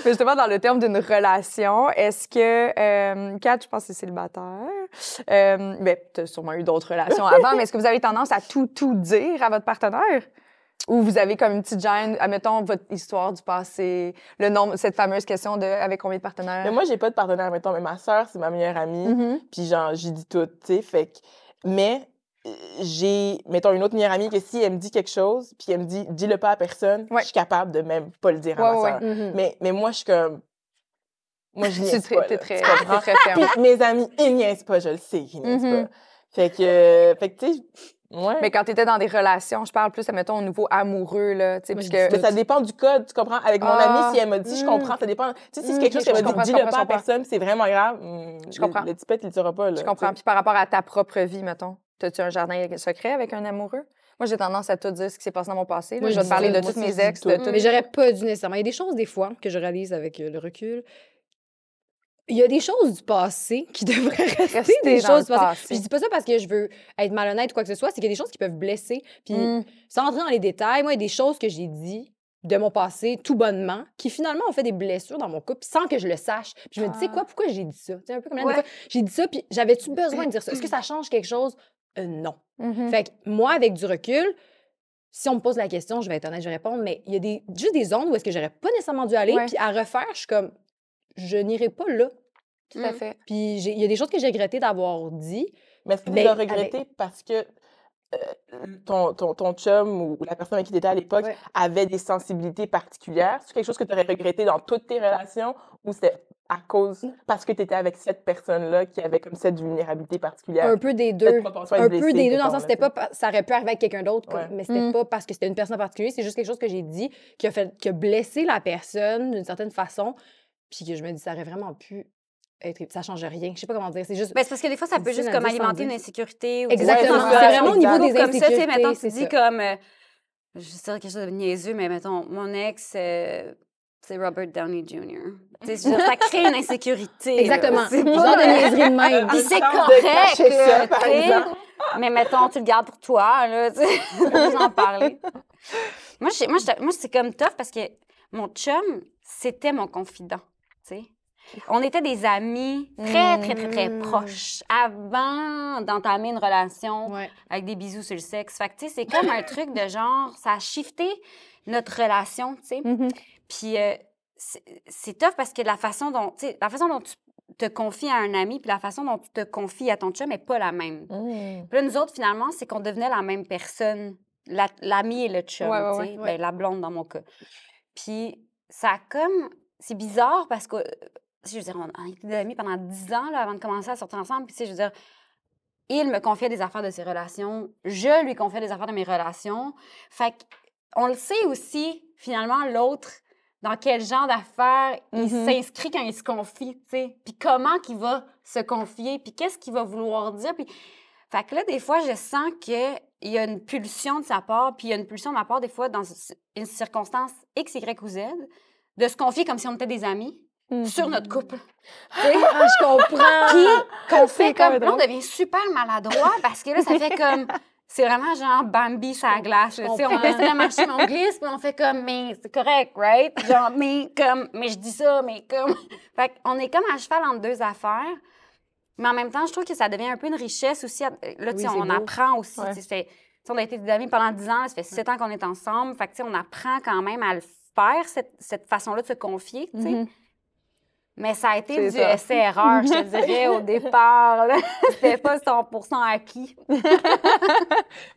Speaker 1: Mais justement, dans le terme d'une relation, est-ce que, euh, Kat, je pense que c'est célibataire, euh, ben, tu as sûrement eu d'autres relations avant, mais est-ce que vous avez tendance à tout, tout dire à votre partenaire? Ou vous avez comme une petite gêne, admettons votre histoire du passé, le nombre, cette fameuse question de avec combien de partenaires?
Speaker 3: Mais moi, j'ai pas de partenaire, mettons, mais ma soeur, c'est ma meilleure amie.
Speaker 1: Mhm.
Speaker 3: Puis genre, j'y dis tout, tu sais. Fait que... Mais j'ai, mettons, une autre meilleure amie que si elle me dit quelque chose, puis elle me dit, dis-le pas à personne,
Speaker 1: Ouais.
Speaker 3: je suis capable de même pas le dire à
Speaker 1: Ouais,
Speaker 3: ma
Speaker 1: ouais,
Speaker 3: soeur.
Speaker 4: Mhm.
Speaker 3: Mais, mais moi, je suis comme... Moi, je niaise pas,
Speaker 1: t'es très, t'es très ferme.
Speaker 3: Puis mes amis, ils niaisent pas, je le sais qu'ils niaisent
Speaker 1: Mhm.
Speaker 3: pas. Fait que, euh, fait que tu sais, ouais.
Speaker 1: Mais quand tu étais dans des relations, je parle plus, admettons, au niveau amoureux, là, puisque...
Speaker 4: dis
Speaker 3: Mais ça dépend du code, tu comprends? Avec mon
Speaker 1: Ah,
Speaker 3: amie, si elle m'a dit, je
Speaker 1: mm.
Speaker 3: comprends, ça dépend. Tu sais, si c'est
Speaker 1: Mm,
Speaker 3: quelque chose qu'elle m'a dit, dis-le pas à personne, c'est vraiment grave. mm,
Speaker 1: Je comprends.
Speaker 3: Le tipette, il le dira pas, là.
Speaker 1: Je comprends. Puis par rapport à ta propre vie, mettons, as-tu un jardin secret avec un amoureux? Moi, j'ai tendance à tout dire ce qui s'est passé dans mon passé.
Speaker 4: Moi,
Speaker 1: je vais te parler de
Speaker 3: aussi,
Speaker 1: mes ex,
Speaker 3: tout.
Speaker 1: de tout.
Speaker 4: Mais j'aurais pas dû nécessairement. Il y a des choses, des fois, que je réalise avec euh, le recul, il y a des choses du passé qui devraient rester
Speaker 1: Rester
Speaker 4: des choses
Speaker 1: le
Speaker 4: du passé.
Speaker 1: passé.
Speaker 4: Puis je dis pas ça parce que je veux être malhonnête ou quoi que ce soit, c'est qu'il y a des choses qui peuvent blesser. Puis
Speaker 1: Mm.
Speaker 4: sans rentrer dans les détails, moi, il y a des choses que j'ai dit de mon passé tout bonnement qui finalement ont fait des blessures dans mon couple sans que je le sache. Puis je me dis, tu sais
Speaker 1: Ah.
Speaker 4: quoi, pourquoi j'ai dit ça? Un peu comme
Speaker 2: Ouais.
Speaker 4: j'ai dit ça, puis j'avais-tu besoin de dire ça? Est-ce que ça change quelque chose? Euh, non.
Speaker 1: Mhm.
Speaker 4: Fait que moi, avec du recul, si on me pose la question, je vais être honnête, je vais répondre, mais il y a des, juste des zones où est-ce que j'aurais pas nécessairement dû aller, puis à refaire, je suis comme, je n'irai pas là.
Speaker 1: Tout à
Speaker 2: Mm.
Speaker 1: fait.
Speaker 4: Puis j'ai- il y a des choses que j'ai regretté d'avoir dit.
Speaker 3: Mais est-ce que tu l'as
Speaker 4: avec-
Speaker 3: regretté parce que euh, ton, ton, ton chum ou la personne avec qui tu étais à l'époque
Speaker 4: Ouais.
Speaker 3: avait des sensibilités particulières? C'est quelque chose que tu aurais regretté dans toutes tes relations ou c'était à cause, parce que tu étais avec cette personne-là qui avait comme cette vulnérabilité particulière?
Speaker 4: Un peu des deux. Un peu des deux, dans le sens, c'était pas, pa- ça aurait pu arriver avec quelqu'un d'autre, comme-
Speaker 3: Ouais.
Speaker 4: mais c'était
Speaker 1: Mm.
Speaker 4: pas parce que c'était une personne en particulier, c'est juste quelque chose que j'ai dit qui a, fait, qui a blessé la personne d'une certaine façon, puis que je me dis, ça aurait vraiment pu être, ça change rien. Je sais pas comment dire, c'est juste.
Speaker 2: Ben, c'est parce que des fois, ça peut juste comme alimenter une insécurité. Ou
Speaker 4: Exactement.
Speaker 3: Ouais, c'est vraiment au niveau
Speaker 2: de
Speaker 4: des
Speaker 2: couple comme ça, tu sais,
Speaker 4: insécurités,
Speaker 2: mettons, tu dis
Speaker 4: ça.
Speaker 2: comme... euh, je sais quelque chose de niaiseux, mais mettons, mon ex, euh, c'est Robert Downey Jr. Ça crée une insécurité. là.
Speaker 4: Exactement.
Speaker 2: C'est
Speaker 4: Genre
Speaker 2: pas-
Speaker 4: de niaiserie de même.
Speaker 2: Puis c'est correct,
Speaker 3: ça,
Speaker 2: euh. Mais mettons, tu le gardes pour toi, là, tu sais. En parler. Moi, moi, moi, c'est comme tough parce que mon chum, c'était mon confident, tu sais. On était des amis très, très, très, très
Speaker 4: Mm.
Speaker 2: proches avant d'entamer une relation
Speaker 4: Ouais.
Speaker 2: avec des bisous sur le sexe. Fait que, tu sais, c'est comme un truc de genre, ça a shifté notre relation, tu sais. Puis euh, c'est tough parce que la façon dont, tu sais, la façon dont tu te confies à un ami puis la façon dont tu te confies à ton chum n'est pas la même.
Speaker 3: Mm.
Speaker 2: Puis là, nous autres, finalement, c'est qu'on devenait la même personne, la- l'ami et le chum,
Speaker 1: Ouais, ouais,
Speaker 2: tu
Speaker 1: ouais,
Speaker 2: ben, la blonde dans mon cas. Puis ça a comme... C'est bizarre parce que, je veux dire, on a été des amis pendant dix ans là, avant de commencer à sortir ensemble. Puis je veux dire, il me confiait des affaires de ses relations, je lui confiais des affaires de mes relations. Fait on le sait aussi, finalement, l'autre, dans quel genre d'affaires il
Speaker 1: Mhm.
Speaker 2: s'inscrit quand il se confie, tu sais. Puis comment qu'il va se confier, puis qu'est-ce qu'il va vouloir dire. Puis... Fait que là, des fois, je sens qu'il y a une pulsion de sa part, puis il y a une pulsion de ma part, des fois, dans une circonstance X, Y ou Z, de se confier comme si on était des amis sur notre couple. Tu sais?
Speaker 4: Ah, je comprends.
Speaker 2: Puis qu'on fait comme... Là, on devient super maladroit parce que là, ça fait comme... C'est vraiment genre Bambi sur la glace. on essaie de marcher, mais on glisse, puis on fait comme, mais c'est correct, right? Genre, mais comme, mais je dis ça, mais comme. Fait qu'on est comme à cheval entre deux affaires. Mais en même temps, je trouve que ça devient un peu une richesse aussi. Là, tu sais,
Speaker 4: Oui,
Speaker 2: on
Speaker 4: beau.
Speaker 2: apprend aussi.
Speaker 1: Ouais.
Speaker 2: tu sais, ça fait- on a été des amis pendant 10 ans, ça fait 7 ans qu'on est ensemble. Fait que, tu sais, on apprend quand même à le faire, cette, cette façon-là de se confier, sais. Mais ça a été du essai-erreur, je te dirais, au départ. C'était pas 100 acquis.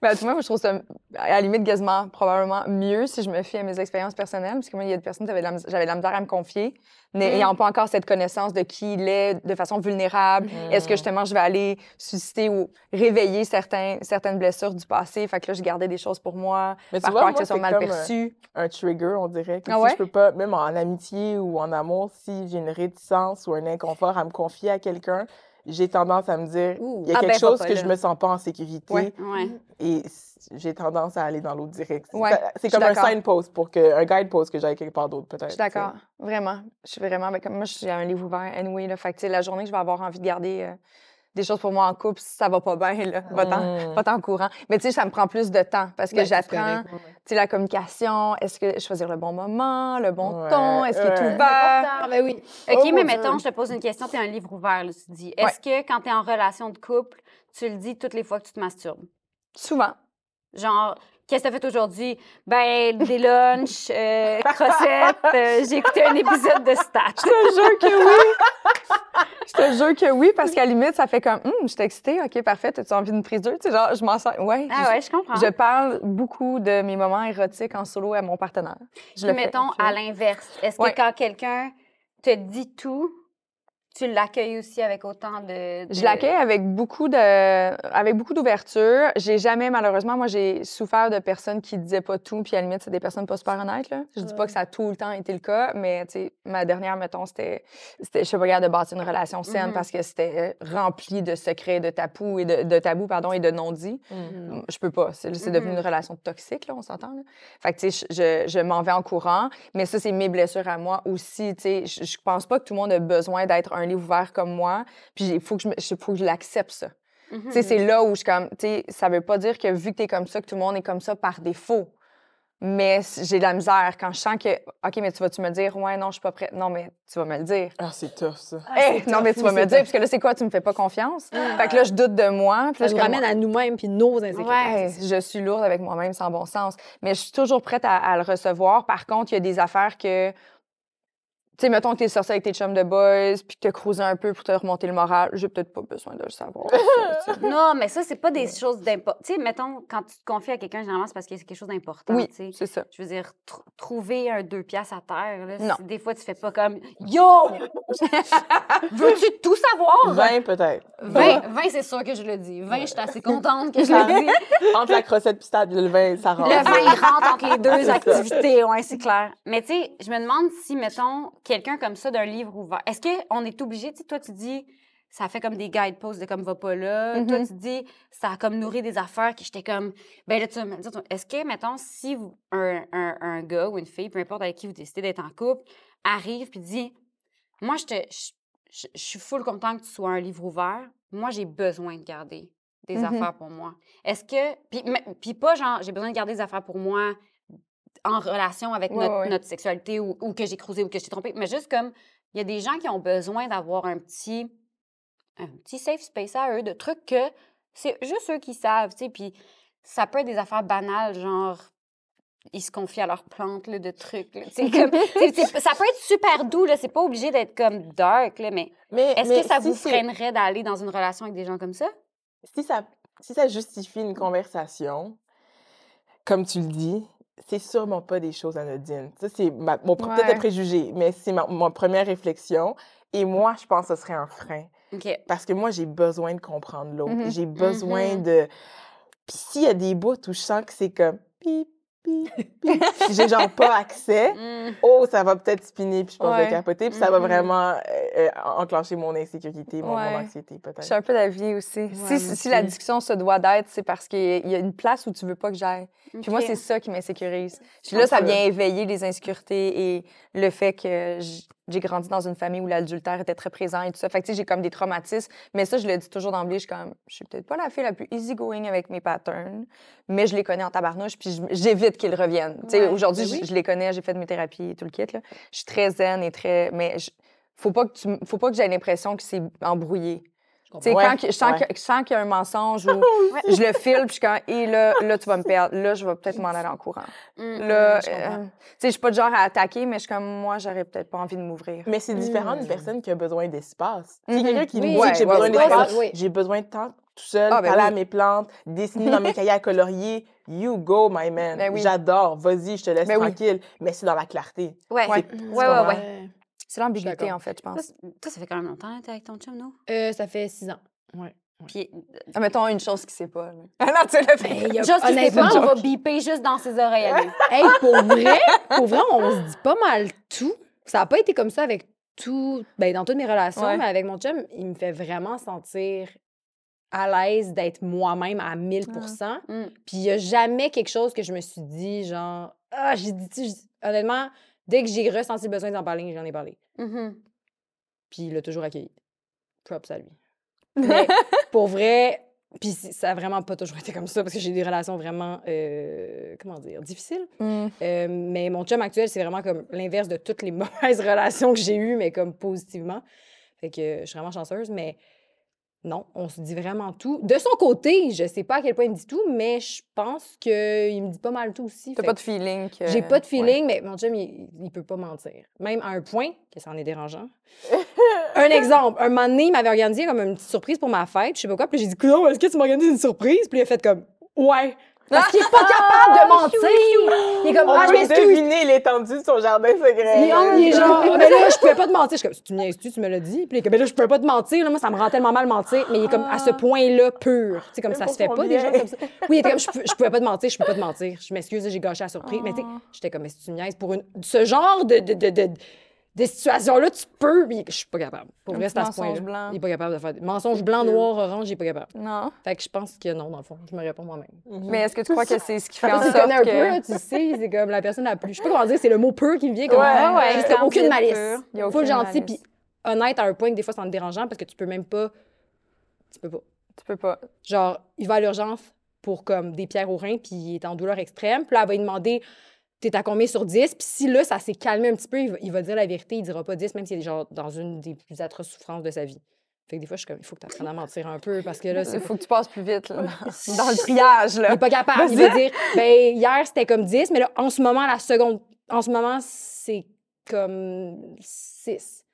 Speaker 1: Ben, vois, moi, je trouve ça, à la limite, quasiment, probablement mieux si je me fie à mes expériences personnelles. Parce que moi, il y a des personnes j'avais de la misère à me confier,
Speaker 2: Mm.
Speaker 1: n'ayant pas encore cette connaissance de qui il est de façon vulnérable. Est-ce que justement, je vais aller susciter ou réveiller certains, certaines blessures du passé? Fait que là, je gardais des choses pour moi,
Speaker 3: Mais
Speaker 1: par peur que ce soit mal perçu.
Speaker 3: un trigger, on dirait. Que
Speaker 1: Ah
Speaker 3: si
Speaker 1: ouais?
Speaker 3: je peux pas, même en amitié ou en amour, si j'ai une réticence ou un inconfort à me confier à quelqu'un, j'ai tendance à me dire, il y a
Speaker 2: Ah,
Speaker 3: quelque
Speaker 2: ben,
Speaker 3: chose que
Speaker 2: là.
Speaker 3: je me sens pas en sécurité
Speaker 1: Ouais.
Speaker 2: Ouais.
Speaker 3: et j'ai tendance à aller dans l'autre direction.
Speaker 1: Ouais, je
Speaker 3: C'est
Speaker 1: suis
Speaker 3: comme un signpost pour que, un guidepost que j'aille quelque part d'autre, peut-être.
Speaker 1: Je suis d'accord, vraiment. Je suis vraiment, ben, comme moi, j'ai un livre ouvert, anyway, là. Fait que, la journée que je vais avoir envie de garder euh, des choses pour moi en couple, ça va pas bien, là, va-t'en,
Speaker 3: Mm.
Speaker 1: va-t'en courant. Mais tu sais, ça me prend plus de temps parce que
Speaker 4: Ben, c'est
Speaker 1: j'apprends, tu sais, la communication, est-ce que choisir le bon moment, le bon
Speaker 3: Ouais,
Speaker 1: ton, est-ce qu'il est
Speaker 3: ouais.
Speaker 1: ouvert?
Speaker 4: Ah, ben oui.
Speaker 2: OK,
Speaker 3: Oh,
Speaker 2: mais mettons,
Speaker 3: Dieu.
Speaker 2: je te pose une question, tu es un livre ouvert, là, tu dis. Est-ce que quand tu es en relation de couple, tu le dis toutes les fois que tu te masturbes?
Speaker 1: Souvent.
Speaker 2: Genre, qu'est-ce que tu as fait aujourd'hui? Ben, des lunchs, euh, crossettes, euh, j'ai écouté un épisode de Stat.
Speaker 1: Je te jure que oui! Je te jure que oui, parce qu'à la limite, ça fait comme, hum, je suis excitée, OK, parfait, as-tu envie d'une prise 2? Tu sais, genre, je m'en sers. Ouais.
Speaker 2: Ah ouais, je comprends.
Speaker 1: Je parle beaucoup de mes moments érotiques en solo à mon partenaire. Je
Speaker 2: Puis
Speaker 1: le fais.
Speaker 2: mettons, à l'inverse, est-ce que quand quelqu'un te dit tout, tu l'accueilles aussi avec autant de...
Speaker 1: Je l'accueille avec beaucoup de, avec beaucoup d'ouverture. J'ai jamais, malheureusement, moi, j'ai souffert de personnes qui disaient pas tout, puis à la limite, c'est des personnes pas super honnêtes, là. Je dis pas que ça a tout le temps été le cas, mais, tu sais, ma dernière, mettons, c'était, c'était, je suis pas de bâtir une relation saine
Speaker 2: Mhm.
Speaker 1: parce que c'était euh, rempli de secrets, de tabous et de, de tabous, pardon, et de non-dits.
Speaker 3: Mm.
Speaker 1: Je peux pas. C'est, c'est devenu une relation toxique, là, on s'entend. Là. Fait que, tu sais, je, je, m'en vais en courant, mais ça, c'est mes blessures à moi aussi. Tu sais, je, je pense pas que tout le monde a besoin d'être un un livre ouvert comme moi. Puis il faut que je, me- je- faut que je l'accepte, ça. Tu sais, c'est là où je suis comme, tu sais, ça veut pas dire que vu que t'es comme ça, que tout le monde est comme ça par défaut. Mais j'ai de la misère quand je sens que, OK, mais tu vas-tu me dire, ouais, non, je suis pas prête. Non, mais tu vas me le dire.
Speaker 3: Ah, c'est tough, ça.
Speaker 1: Hey, non, mais tu vas me le dire, parce que là, c'est quoi, tu me fais pas confiance? Fait que là, je doute de moi. Puis là,
Speaker 4: Ça
Speaker 1: je comme,
Speaker 4: ramène à nous-mêmes puis nos insécurités.
Speaker 2: Ouais.
Speaker 1: Je suis lourde avec moi-même sans bon sens. Mais je suis toujours prête à, à le recevoir. Par contre, il y a des affaires que. Tu sais, mettons que t'es sorti avec tes chums de boys, puis que t'as cruisé un peu pour te remonter le moral. J'ai peut-être pas besoin de le savoir. ça.
Speaker 2: Non, mais ça, c'est pas des choses d'important. Tu sais, mettons, quand tu te confies à quelqu'un, généralement, c'est parce que c'est quelque chose d'important.
Speaker 1: oui, c'est ça.
Speaker 2: Je veux dire, tr- trouver un deux piastres à terre, là,
Speaker 1: Non.
Speaker 2: si des fois, tu fais pas comme Yo! Veux-tu tout savoir?
Speaker 3: 20 peut-être.
Speaker 2: 20, 20 c'est sûr que je le dis. 20, je suis assez contente que je le dise.
Speaker 3: Entre la crossette pistade et le vin, ça rentre.
Speaker 2: Le vin, il rentre entre les deux activités, ouais, c'est clair. Mais tu sais, je me demande si, mettons, quelqu'un comme ça d'un livre ouvert, est-ce qu'on est obligé, tu sais, toi, tu dis, ça fait comme des guideposts de comme va pas là. Toi,
Speaker 1: Mhm.
Speaker 2: tu dis, ça a comme nourri des affaires qui j'étais comme, ben là, tu vas me dire, toi, est-ce que, mettons, si vous- un, un, un gars ou une fille, peu importe avec qui vous décidez d'être en couple, arrive puis dit, moi, je te, je, je- suis full content que tu sois un livre ouvert. Moi, j'ai besoin de garder des
Speaker 1: Mhm.
Speaker 2: affaires pour moi. Est-ce que. Puis, puis pas genre, j'ai besoin de garder des affaires pour moi en relation avec
Speaker 1: Ouais,
Speaker 2: notre,
Speaker 1: ouais.
Speaker 2: notre sexualité ou, ou que j'ai cruisé ou que je suis trompée, mais juste comme il y a des gens qui ont besoin d'avoir un petit un petit safe space à eux, de trucs que c'est juste eux qui savent, tu sais, puis ça peut être des affaires banales, genre ils se confient à leurs plantes, là, de trucs, là, tu sais, comme, c'est- ça peut être super doux, là, c'est pas obligé d'être comme dark, là, mais
Speaker 3: Mais,
Speaker 2: est-ce que ça
Speaker 3: si
Speaker 2: vous freinerait d'aller dans une relation avec des gens comme ça?
Speaker 3: si ça, si ça justifie une conversation, comme tu le dis, c'est sûrement pas des choses anodines. Ça, c'est ma- mon peut-être un préjugé, mais c'est ma, ma première réflexion. Et moi, je pense que ce serait un frein. Parce que moi, j'ai besoin de comprendre l'autre.
Speaker 1: Mhm.
Speaker 3: J'ai besoin
Speaker 2: Mhm.
Speaker 3: de... Puis s'il y a des bouts où je sens que c'est comme... Pip, j'ai genre pas accès,
Speaker 2: Mm.
Speaker 3: oh, ça va peut-être spinner, puis je pense
Speaker 1: Ouais.
Speaker 3: de capoter, puis ça va
Speaker 2: Mhm.
Speaker 3: vraiment euh, euh, enclencher mon insécurité, mon, anxiété,
Speaker 1: Je
Speaker 3: peut-être.
Speaker 1: suis un peu d'avis aussi.
Speaker 4: Ouais,
Speaker 1: si, si la discussion se doit d'être, c'est parce qu'il y a une place où tu veux pas que j'aille. Puis moi, c'est ça qui m'insécurise. Puis là, ça vient éveiller les insécurités et le fait que j'ai grandi dans une famille où l'adultère était très présent et tout ça. Fait que, tu sais, j'ai comme des traumatismes. Mais ça, je le dis toujours d'emblée, je suis comme, je suis peut-être pas la fille la plus easygoing avec mes patterns, mais je les connais en tabarnouche, puis j'évite qu'ils reviennent. Tu sais, aujourd'hui,
Speaker 4: ben oui.
Speaker 1: je, je les connais, j'ai fait mes thérapies et tout le kit, là. Je suis très zen et très... Mais je- faut pas que tu faut pas que j'aie l'impression que c'est embrouillé. Tu sais,
Speaker 3: Ouais,
Speaker 1: quand que- je sens
Speaker 3: ouais.
Speaker 1: que- je sens qu'il y a un mensonge ou je le file, puis je suis quand, et là, là, tu vas me perdre. Là, je vais peut-être m'en aller en courant.
Speaker 2: Mm,
Speaker 1: Là,
Speaker 2: mm, je
Speaker 1: euh, tu sais, je suis pas du genre à attaquer, mais je suis comme, moi, j'aurais peut-être pas envie de m'ouvrir.
Speaker 3: Mais c'est différent d'une
Speaker 4: Mm.
Speaker 3: personne qui a besoin d'espace. Tu sais,
Speaker 1: Mhm.
Speaker 3: quelqu'un qui
Speaker 4: Oui,
Speaker 3: me dit
Speaker 1: ouais,
Speaker 3: que j'ai besoin d'espace, j'ai besoin de temps tout seul,
Speaker 1: Ah, ben
Speaker 3: parler à mes plantes, dessiner dans mes cahiers à colorier. You go, my man.
Speaker 1: Ben oui.
Speaker 3: J'adore. Vas-y, je te laisse
Speaker 1: Ben oui.
Speaker 3: tranquille. Mais c'est dans la clarté.
Speaker 2: Ouais,
Speaker 1: Ouais.
Speaker 2: ouais, ouais.
Speaker 1: C'est l'ambiguïté, en fait, je pense.
Speaker 2: toi, ça fait quand même longtemps que t'es avec ton chum, non?
Speaker 4: Euh, ça fait six ans. Ouais.
Speaker 2: Puis,
Speaker 1: Ah, mettons une chose qui sait pas. là. Ah non, tu
Speaker 4: Ben, y a-
Speaker 2: Juste honnêtement,
Speaker 4: honnêtement,
Speaker 2: on va biper juste dans ses oreilles.
Speaker 4: Hey, pour vrai, pour vrai, on se dit pas mal tout. Ça n'a pas été comme ça avec tout, ben, dans toutes mes relations,
Speaker 1: Ouais.
Speaker 4: mais avec mon chum, il me fait vraiment sentir à l'aise d'être moi-même à 1000
Speaker 2: Mm.
Speaker 4: Puis il n'y a jamais quelque chose que je me suis dit, genre, ah, j'ai dit, tu sais, j'ai- honnêtement, dès que j'ai ressenti le besoin d'en parler, j'en ai parlé.
Speaker 2: Mhm.
Speaker 4: Puis il l'a toujours accueilli. Props à lui. Mais pour vrai, puis ça a vraiment pas toujours été comme ça parce que j'ai des relations vraiment, euh, comment dire, difficiles.
Speaker 1: Mm.
Speaker 4: Euh, mais mon chum actuel, c'est vraiment comme l'inverse de toutes les mauvaises relations que j'ai eues, mais comme positivement. Fait que je suis vraiment chanceuse, mais non, on se dit vraiment tout. De son côté, je sais pas à quel point il me dit tout, mais je pense qu'il me dit pas mal tout aussi.
Speaker 1: T'as pas de feeling que...
Speaker 4: J'ai pas de
Speaker 1: Ouais.
Speaker 4: feeling, mais mon chum, il, il peut pas mentir. Même à un point que ça en est dérangeant. un exemple, un moment donné, il m'avait organisé comme une petite surprise pour ma fête, je sais pas quoi, puis j'ai dit, Coudonc, est-ce que tu m'organises une surprise? Puis il a fait comme, ouais. Parce qu'il est pas capable de mentir. Il est comme,
Speaker 3: On
Speaker 4: ah, je m'excuse.
Speaker 3: deviner l'étendue de son jardin secret.
Speaker 4: Il,
Speaker 3: là.
Speaker 4: il est genre, Ah, mais là, je pouvais pas te mentir. Je suis comme, tu me niaises-tu, tu me l'as dit? Puis il est comme, mais là, je pouvais pas te mentir. Là, moi, ça me rend tellement mal mentir. Mais il est comme, à ce point-là, pur. Tu sais, comme
Speaker 3: Mais
Speaker 4: ça se fait
Speaker 3: son
Speaker 4: pas, des
Speaker 3: bien.
Speaker 4: gens comme ça. Oui, il était comme, je, peux- je pouvais pas te mentir, je peux pas te mentir. Je m'excuse, j'ai gâché la surprise. Mais tu sais, j'étais comme, mais si tu me niaises pour une, ce genre de, de, de, de, de situation-là, tu peux. Mais je suis pas capable. Pour vrai, c'est à ce point-là.
Speaker 1: blanc.
Speaker 4: Il est pas capable de faire des mensonges blanc, noir, orange, il est pas capable.
Speaker 1: Non.
Speaker 4: Fait que je pense que non, dans le fond. Je me réponds moi-même.
Speaker 3: Mhm.
Speaker 1: Mais est-ce que tu crois que c'est ce qui fait
Speaker 4: Quand
Speaker 1: en
Speaker 4: tu
Speaker 1: sorte
Speaker 4: connais un
Speaker 1: que...
Speaker 4: peu, là, tu sais, c'est comme la personne la plus. Je sais pas comment dire, c'est le mot pur qui me vient comme.
Speaker 1: Ouais,
Speaker 4: Ah,
Speaker 1: ouais,
Speaker 4: juste
Speaker 1: quand
Speaker 4: aucune malice.
Speaker 1: il y a
Speaker 4: Full gentil. Puis honnête à un point que des fois, c'est en te dérangeant parce que tu peux même pas. Tu peux pas.
Speaker 1: Tu peux pas.
Speaker 4: Genre, il va à l'urgence pour comme des pierres au rein, puis il est en douleur extrême. Puis là, elle va lui demander T'es à combien sur 10 Puis si là, ça s'est calmé un petit peu, il va, il va dire la vérité, il dira pas 10, même s'il est genre dans une des plus atroces souffrances de sa vie. Fait que des fois, je suis comme, il faut que tu apprennes à mentir un peu parce que là,
Speaker 1: Il faut que tu passes plus vite là, dans le triage.
Speaker 4: Il
Speaker 1: Là.
Speaker 4: est pas capable. Il va dire, ben hier, c'était comme 10, mais là, en ce moment, la seconde, en ce moment, c'est comme 6.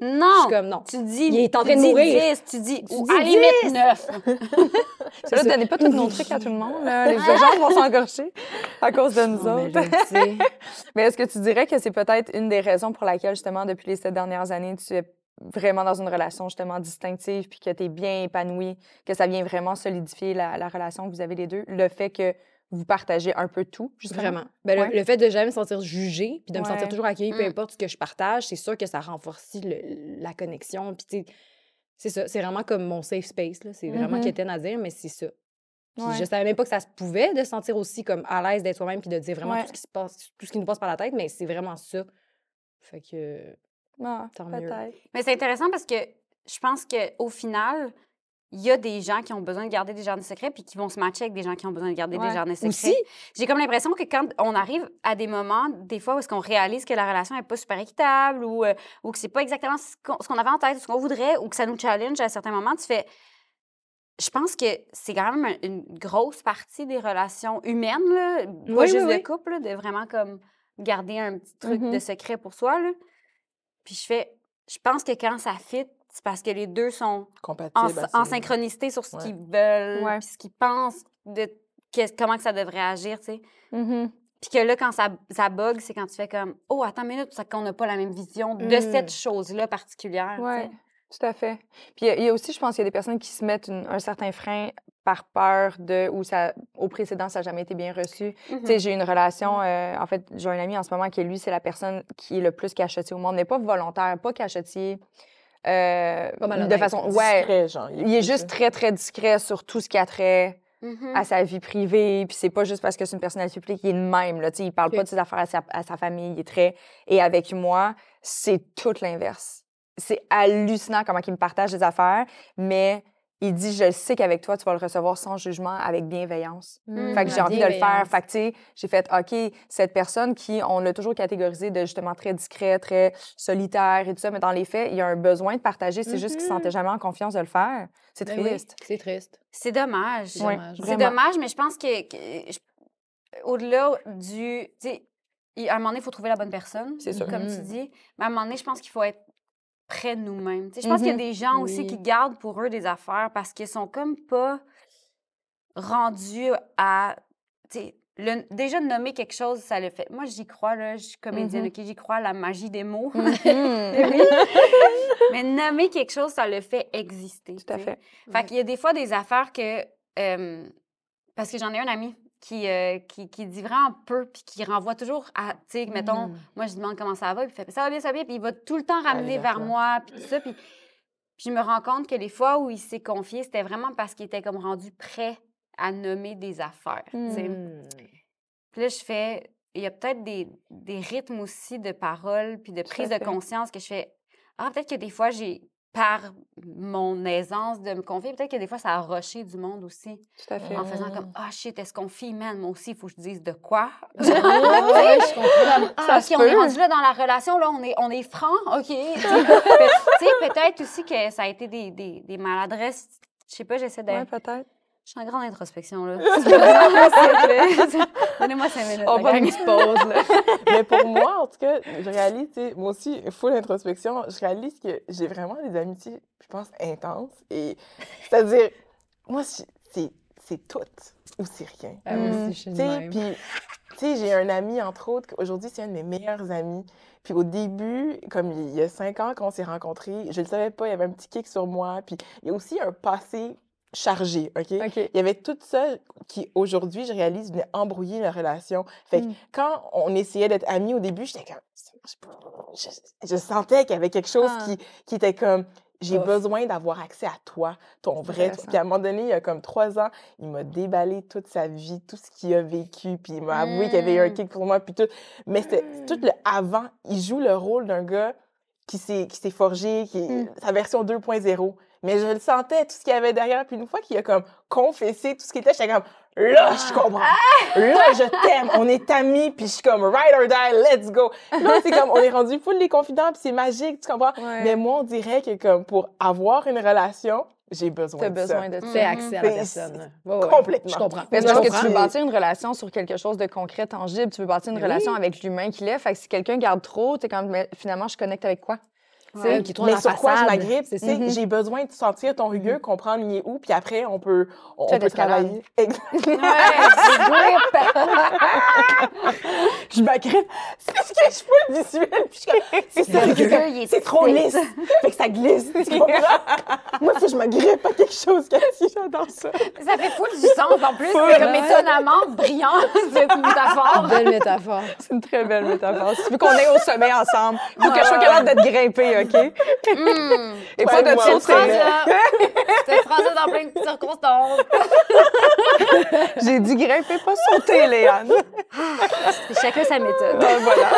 Speaker 4: Je
Speaker 2: Non!
Speaker 4: suis comme, non.
Speaker 2: Tu dis.
Speaker 4: Il est en train de mourir.
Speaker 2: 10, tu dis.
Speaker 4: Tu
Speaker 2: ou
Speaker 4: dis
Speaker 2: à la limite 9.
Speaker 1: Parce que là, donnez pas tous nos trucs à tout le monde. Là. Les urgences vont s'engorger à cause de nous
Speaker 4: mais
Speaker 1: autres. Mais est-ce que tu dirais que c'est peut-être une des raisons pour laquelle, justement, depuis les sept dernières années, tu es vraiment dans une relation, justement, distinctive, puis que tu es bien épanouie, que ça vient vraiment solidifier la, la relation que vous avez les deux, le fait que vous partagez un peu tout, justement?
Speaker 4: Vraiment. Ben, le-
Speaker 1: Ouais.
Speaker 4: le, fait de jamais me sentir jugée, puis de me sentir toujours accueillie, peu
Speaker 2: Mm.
Speaker 4: importe ce que je partage, c'est sûr que ça renforce le- la connexion. Puis, c'est ça. C'est vraiment comme mon safe space. là. C'est vraiment
Speaker 1: Mhm.
Speaker 4: quétaine à dire, mais c'est ça. Puis
Speaker 1: Ouais.
Speaker 4: je savais même pas que ça se pouvait de se sentir aussi comme à l'aise d'être soi-même puis de dire vraiment
Speaker 1: Ouais.
Speaker 4: tout, ce qui se passe, tout ce qui nous passe par la tête, mais c'est vraiment ça. Fait que
Speaker 1: Ah,
Speaker 4: Tant mieux.
Speaker 1: peut-être.
Speaker 2: Mais c'est intéressant parce que je pense qu'au final, il y a des gens qui ont besoin de garder des jardins secrets puis qui vont se matcher avec des gens qui ont besoin de garder
Speaker 1: Ouais.
Speaker 2: des jardins secrets.
Speaker 4: aussi,
Speaker 2: J'ai comme l'impression que quand on arrive à des moments, des fois, où est-ce qu'on réalise que la relation n'est pas super équitable ou, euh, ou que c'est pas exactement ce qu'on avait en tête, ce qu'on voudrait, ou que ça nous challenge à certains moments, tu fais... Je pense que c'est quand même un- une grosse partie des relations humaines, là, pas
Speaker 4: Oui,
Speaker 2: juste
Speaker 4: oui,
Speaker 2: de couple, là, de vraiment comme garder un petit truc de secret pour soi. Là. Puis je fais... Je pense que quand ça fit, c'est parce que les deux sont en, synchronicité sur ce
Speaker 3: Ouais.
Speaker 2: qu'ils veulent,
Speaker 1: Ouais.
Speaker 2: ce qu'ils pensent, de qu'est- comment que ça devrait agir, tu sais.
Speaker 1: Mhm.
Speaker 2: Puis que là, quand ça, ça bug, c'est quand tu fais comme « Oh, attends une minute, c'est qu'on n'a pas la même vision de
Speaker 4: Mm.
Speaker 2: cette chose-là particulière.
Speaker 1: Oui, tout à fait. Puis il y a- il y, a aussi, je pense, qu'il y a des personnes qui se mettent une- un certain frein par peur de ou ça au précédent ça n'a jamais été bien reçu. Tu sais, j'ai une relation euh, en fait, j'ai un ami en ce moment qui lui c'est la personne qui est le plus cachetier au monde, mais pas volontaire, pas cachetier euh, de façon ouais,
Speaker 3: Discret, genre.
Speaker 1: il est juste très très discret sur tout ce qui a trait
Speaker 2: Mhm.
Speaker 1: à sa vie privée, puis c'est pas juste parce que c'est une personnalité publique, il est de même là, tu sais, il parle pas de ses affaires à sa, à sa famille, il est très et avec moi, c'est tout l'inverse. C'est hallucinant comment il me partage des affaires, mais il dit je sais qu'avec toi tu vas le recevoir sans jugement avec bienveillance.
Speaker 2: Mm.
Speaker 1: Fait que j'ai envie de le faire. Fait que, tu sais, j'ai fait, OK, cette personne qui, on l'a toujours catégorisé de justement très discret, très solitaire et tout ça, mais dans les faits, il y a un besoin de partager. C'est juste qu'il ne
Speaker 4: Mhm.
Speaker 1: sentait jamais en confiance de le faire. C'est
Speaker 4: Ben oui,
Speaker 1: triste.
Speaker 4: c'est triste.
Speaker 2: C'est dommage.
Speaker 4: C'est dommage.
Speaker 2: C'est
Speaker 1: vraiment.
Speaker 2: dommage, mais je pense que, que au-delà du... Tu sais, il- à un moment donné, il faut trouver la bonne personne,
Speaker 1: C'est sûr.
Speaker 2: comme tu
Speaker 4: Mhm.
Speaker 2: dis. Mais à un moment donné, je pense qu'il faut être près de nous-mêmes. Je pense qu'il y a
Speaker 1: Mhm.
Speaker 2: des gens aussi qui gardent pour eux des affaires parce qu'ils sont comme pas rendus à... Le- déjà, nommer quelque chose, ça le fait. Moi, j'y crois, là, je suis comédienne,
Speaker 1: Mhm.
Speaker 2: OK? J'y crois à la magie des mots.
Speaker 1: Mhm.
Speaker 2: Mais nommer quelque chose, ça le fait exister.
Speaker 1: Tout à fait.
Speaker 2: Fait
Speaker 4: Ouais.
Speaker 2: qu'il y a des fois des affaires que. euh, parce que j'en ai un ami qui, euh, qui, qui dit vraiment peu, puis qui renvoie toujours à. Tu sais, mettons,
Speaker 4: Mm.
Speaker 2: moi, je demande comment ça va, puis il fait ça va bien, ça va bien, puis il va tout le temps ramener
Speaker 3: vers
Speaker 2: moi, puis tout ça. Puis, puis je me rends compte que les fois où il s'est confié, c'était vraiment parce qu'il était comme rendu prêt à nommer des affaires. tu sais.
Speaker 4: Mm.
Speaker 2: Puis là, je fais. Il y a peut-être des, des rythmes aussi de parole, puis de prise de conscience que je fais. Ah, peut-être que des fois, j'ai. Par mon aisance de me confier, peut-être que des fois, ça a rushé du monde aussi.
Speaker 1: Tout à fait.
Speaker 2: En faisant comme Ah, shit, est-ce qu'on fie, man? Moi aussi, il faut que je dise de quoi?
Speaker 4: Ouais, je comprends.
Speaker 2: Ah,
Speaker 1: Ça
Speaker 2: OK, on est
Speaker 1: peut.
Speaker 2: rendu là dans la relation, là, on est, on est franc, OK. Tu sais, peut-être aussi que ça a été des, des, des maladresses. Je sais pas, j'essaie de.
Speaker 1: Ouais, peut-être.
Speaker 2: Je suis en grande introspection, là. Donnez-moi cinq minutes.
Speaker 1: On va une petite pause, là.
Speaker 3: Mais pour moi, en tout cas, je réalise, tu sais, moi aussi, full introspection, je réalise que j'ai vraiment des amitiés, je pense, intenses. Et c'est-à-dire, moi, c'est- c'est c'est tout ou c'est rien.
Speaker 4: Ah, moi
Speaker 1: Mm.
Speaker 4: aussi, je suis
Speaker 3: Tu
Speaker 4: de
Speaker 3: sais,
Speaker 4: même.
Speaker 3: puis, tu sais, j'ai un ami, entre autres, aujourd'hui, c'est un de mes meilleurs amis. Puis au début, comme il y a cinq ans qu'on s'est rencontrés, je ne le savais pas, il y avait un petit kick sur moi. Puis il y a aussi un passé chargé, OK?
Speaker 1: OK.
Speaker 3: Il y avait tout ça qui, aujourd'hui, je réalise, venait embrouiller la relation. Fait que
Speaker 1: Mm.
Speaker 3: quand on essayait d'être amis au début, j'étais comme... Je, je sentais qu'il y avait quelque chose
Speaker 1: Ah.
Speaker 3: qui, qui était comme... J'ai besoin d'avoir accès à toi, ton vrai toi. Puis à un moment donné, il y a comme trois ans, il m'a déballé toute sa vie, tout ce qu'il a vécu, puis il m'a avoué qu'il y avait eu un
Speaker 2: Mm.
Speaker 3: kick pour moi, puis tout. Mais c'était tout le avant. Il joue le rôle d'un gars qui s'est forgé, qui sa version 2.0. Mais je le sentais, tout ce qu'il y avait derrière. Puis une fois qu'il a comme confessé tout ce qui était, j'étais comme, là, je comprends. Là, je t'aime. On est amis. Puis je suis comme, ride or die, let's go. Là, c'est comme, on est rendu full les confidents. Puis c'est magique, tu comprends?
Speaker 1: Ouais.
Speaker 3: Mais moi, on dirait que comme pour avoir une relation, j'ai besoin
Speaker 1: T'as
Speaker 3: de ça.
Speaker 1: besoin de ça.
Speaker 4: Fais accès à la personne. Ouais, ouais.
Speaker 3: complètement.
Speaker 4: Je comprends.
Speaker 1: Mais parce que tu veux bâtir une relation sur quelque chose de concret, tangible. Tu veux bâtir une relation avec l'humain qu'il est. Fait que si quelqu'un garde trop, t'es comme, mais finalement, je connecte avec quoi?
Speaker 4: Ouais, qui tourne
Speaker 3: Mais
Speaker 4: en
Speaker 3: sur quoi je m'agrippe,
Speaker 4: C'est.
Speaker 1: Mhm.
Speaker 3: j'ai besoin de sentir ton rigueur, comprendre il est où, puis après, on peut, on,
Speaker 1: Tu
Speaker 3: on peut
Speaker 1: de
Speaker 3: travailler. Exact. je m'agrippe. C'est ce que je fais le visuel, puis je c'est trop lisse. fait que ça glisse, tu comprends? Moi, que je m'agrippe à quelque chose, Cathy, j'adore ça.
Speaker 2: Ça fait full du sens en plus. C'est comme étonnamment brillant, cette métaphore.
Speaker 4: Belle métaphore.
Speaker 1: C'est une très belle métaphore. Si tu veux qu'on aille au sommet ensemble, faut que je sois capable d'être grimpée, OK?
Speaker 2: Hum.
Speaker 1: Et
Speaker 3: Ouais,
Speaker 1: pas de
Speaker 2: là. Cette phrase dans plein de circonstances.
Speaker 1: J'ai dit grimper, pas sauter, Léane.
Speaker 2: Chacun sa méthode.
Speaker 1: Ben, voilà.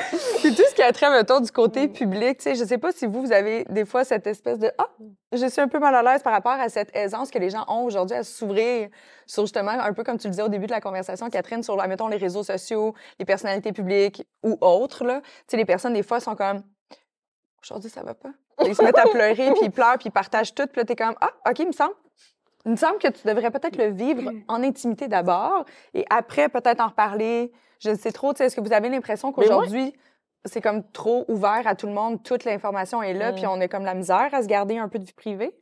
Speaker 1: Puis tout ce qui a trait, mettons, du côté public, tu sais, je sais pas si vous, vous avez des fois cette espèce de « Ah, je suis un peu mal à l'aise par rapport à cette aisance que les gens ont aujourd'hui à s'ouvrir sur justement, un peu comme tu le disais au début de la conversation, Catherine, sur, mettons, les réseaux sociaux, les personnalités publiques ou autres, là. Tu sais, les personnes, des fois, sont comme « Aujourd'hui, ça va pas. » Ils se mettent à pleurer, puis ils pleurent, puis ils partagent tout, puis là, t'es comme « Ah, OK, il me semble. Il me semble que tu devrais peut-être le vivre en intimité d'abord et après peut-être en reparler. Je ne sais trop. tu sais, Est-ce que vous avez l'impression qu'aujourd'hui, c'est comme trop ouvert à tout le monde, toute l'information est là,
Speaker 3: Mm.
Speaker 1: puis on a comme la misère à se garder un peu de vie privée?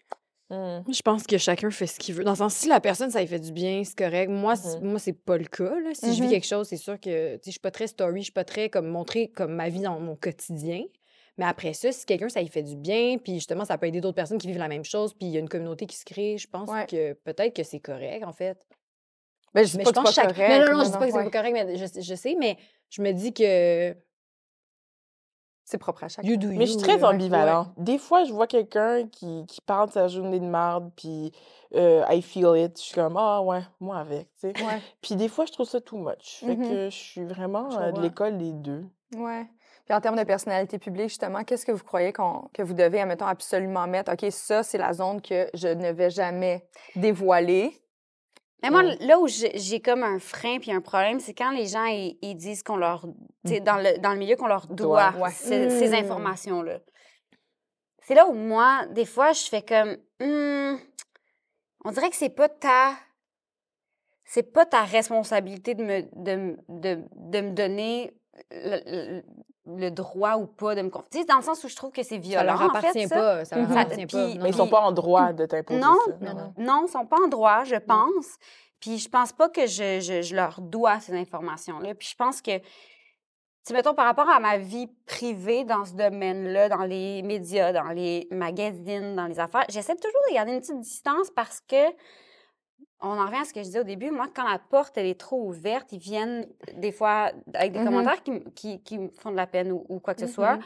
Speaker 3: Mm.
Speaker 4: Je pense que chacun fait ce qu'il veut. Dans le sens, si la personne, ça lui fait du bien, c'est correct. Moi, c'est- moi c'est pas le cas. là. Si je vis
Speaker 1: Mhm.
Speaker 4: quelque chose, c'est sûr que je suis pas très story, je suis pas très comme montrer comme ma vie dans mon quotidien. Mais après ça, si quelqu'un, ça lui fait du bien, puis justement, ça peut aider d'autres personnes qui vivent la même chose, puis il y a une communauté qui se crée, je pense
Speaker 1: Ouais.
Speaker 4: que peut-être que c'est correct, en fait.
Speaker 1: Ben, je dis
Speaker 4: Mais
Speaker 1: pas
Speaker 4: je
Speaker 1: que
Speaker 4: pense
Speaker 1: c'est
Speaker 4: que
Speaker 1: pas
Speaker 4: chaque...
Speaker 1: correct.
Speaker 4: Non, non, non, je dis
Speaker 1: non,
Speaker 4: pas que c'est
Speaker 1: ouais.
Speaker 4: pas correct, mais je, je sais, mais je me dis que
Speaker 1: C'est propre à chacun.
Speaker 4: you do
Speaker 3: Mais je suis
Speaker 4: you,
Speaker 3: très
Speaker 4: là.
Speaker 3: ambivalent. Des fois, je vois quelqu'un qui, qui parle de sa journée de merde, puis euh, I feel it. Je suis comme, ah ouais, moi avec, tu sais.
Speaker 1: Ouais.
Speaker 3: Puis des fois, je trouve ça too much. Fait
Speaker 1: Mhm.
Speaker 3: que je suis vraiment
Speaker 4: Je
Speaker 3: euh, de l'école des deux.
Speaker 1: Ouais. Puis en termes de personnalité publique, justement, qu'est-ce que vous croyez qu'on- que vous devez, admettons, absolument mettre? OK, ça, c'est la zone que je ne vais jamais dévoiler.
Speaker 2: Mais moi, là où j'ai comme un frein puis un problème, c'est quand les gens ils, ils disent qu'on leur, sais, dans le dans le milieu qu'on leur doit,
Speaker 3: Doit, ouais.
Speaker 2: ces, ces
Speaker 1: Mm.
Speaker 2: informations-là. C'est là où moi, des fois, je fais comme, Hmm, on dirait que c'est pas ta, c'est pas ta responsabilité de me de, de, de me donner le, droit ou pas de me confier. Tu sais, dans le sens où je trouve que c'est
Speaker 4: Ça
Speaker 2: violent.
Speaker 4: leur
Speaker 2: en
Speaker 4: appartient
Speaker 2: fait, ça.
Speaker 4: pas. Ça leur
Speaker 1: Mhm.
Speaker 4: appartient
Speaker 2: Puis-
Speaker 4: pas.
Speaker 2: mais
Speaker 4: Non,
Speaker 3: Mais ils sont pas en droit de t'imposer
Speaker 2: Non,
Speaker 3: ça.
Speaker 4: non, non.
Speaker 2: Non, ils sont pas en droit, je pense. Puis je pense pas que je, je- je leur dois ces informations-là. Puis je pense que, tu mettons, par rapport à ma vie privée dans ce domaine-là, dans les médias, dans les magazines, dans les affaires, j'essaie toujours de garder une petite distance parce que, on en revient à ce que je disais au début, moi, quand la porte, elle est trop ouverte, ils viennent des fois avec des
Speaker 1: Mhm.
Speaker 2: commentaires qui, m- qui, qui me font de la peine ou, ou quoi que ce soit.
Speaker 1: Mhm.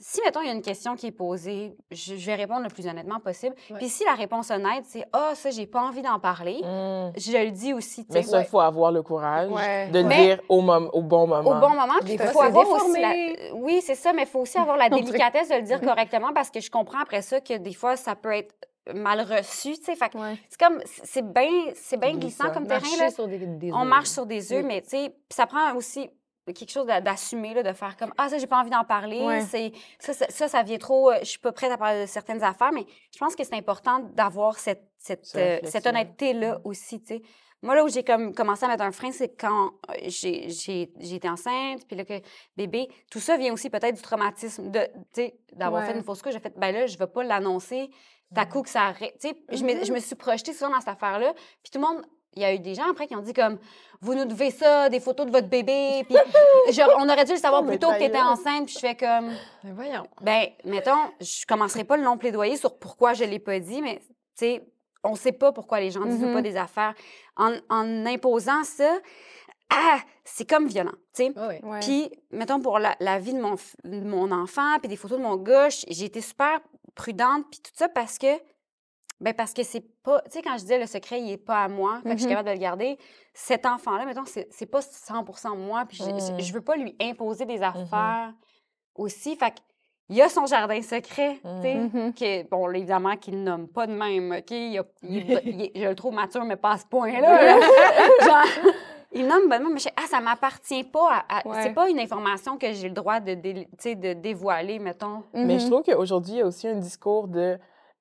Speaker 2: Si, mettons, il y a une question qui est posée, je, je vais répondre le plus honnêtement possible.
Speaker 4: Ouais.
Speaker 2: Puis si la réponse honnête, c'est « Ah, ça, j'ai pas envie d'en parler
Speaker 3: Mm.
Speaker 2: je le dis aussi,
Speaker 3: Mais ça, il faut avoir le courage
Speaker 1: Ouais.
Speaker 3: de le
Speaker 2: Mais-
Speaker 3: dire au, mom- au bon moment.
Speaker 2: Au bon moment, puis
Speaker 4: Des
Speaker 2: il
Speaker 4: fois,
Speaker 2: faut aussi la... Oui, c'est ça, mais il faut aussi avoir la délicatesse de le dire correctement parce que je comprends après ça que des fois, ça peut être mal reçu, tu sais. Fait que
Speaker 1: Ouais.
Speaker 2: c'est comme, c'est bien c'est bien
Speaker 3: Glissant.
Speaker 2: glissant comme terrain,
Speaker 4: Marcher
Speaker 2: là.
Speaker 4: sur des, des
Speaker 2: On marche sur des œufs,
Speaker 4: Oui.
Speaker 2: mais tu sais, puis ça prend aussi quelque chose d'a- d'assumer, là, de faire comme Ah, ça, j'ai pas envie d'en parler.
Speaker 1: Ouais.
Speaker 2: C'est ça, ça, ça, ça vient trop. euh, Je suis pas prête à parler de certaines affaires, mais je pense que c'est important d'avoir cette, cette,
Speaker 3: Cette
Speaker 2: euh, cette honnêteté-là aussi, tu sais. Moi, là où j'ai comme commencé à mettre un frein, c'est quand euh, j'ai j'ai- j'ai été enceinte, puis là, que bébé, tout ça vient aussi peut-être du traumatisme de, tu sais, d'avoir
Speaker 1: Ouais.
Speaker 2: fait une fausse couche. J'ai fait, ben là, je vais pas l'annoncer. D'un coup que ça arrête. Tu sais, je, me, je me suis projetée souvent dans cette affaire-là. Puis tout le monde, il y a eu des gens après qui ont dit comme, vous nous devez ça, des photos de votre bébé. Puis on aurait dû le savoir
Speaker 3: Oh,
Speaker 2: plus tôt que tu étais enceinte. Puis je fais comme,
Speaker 4: Mais voyons.
Speaker 2: ben, mettons, je commencerai pas le long plaidoyer sur pourquoi je l'ai pas dit, mais tu sais, on sait pas pourquoi les gens disent ou pas des affaires. En, en imposant ça, ah, c'est comme violent, tu sais.
Speaker 4: Oui.
Speaker 1: Ouais.
Speaker 2: Puis, mettons, pour la, la vie de mon, de mon enfant, puis des photos de mon gauche, j'ai été super prudente, puis tout ça parce que, ben parce que c'est pas, tu sais, quand je disais le secret, il est pas à moi, fait que je suis
Speaker 1: Mhm.
Speaker 2: capable de le garder, cet enfant-là, mettons, c'est c'est pas 100% moi, puis
Speaker 3: Mm.
Speaker 2: je veux pas lui imposer des affaires aussi. Fait qu'il y a son jardin secret, tu sais,
Speaker 1: Mhm.
Speaker 2: que, bon, évidemment, qu'il nomme pas de même, OK? Il a- il il je le trouve mature, mais pas à ce point-là. là. Genre, il nomme bonnement, mais je sais, ah, ça m'appartient pas. à- à-
Speaker 1: Ouais.
Speaker 2: C'est pas une information que j'ai le droit de, dé- dévoiler, mettons.
Speaker 3: Mais je
Speaker 1: Mhm.
Speaker 3: trouve qu'aujourd'hui, il y a aussi un discours de.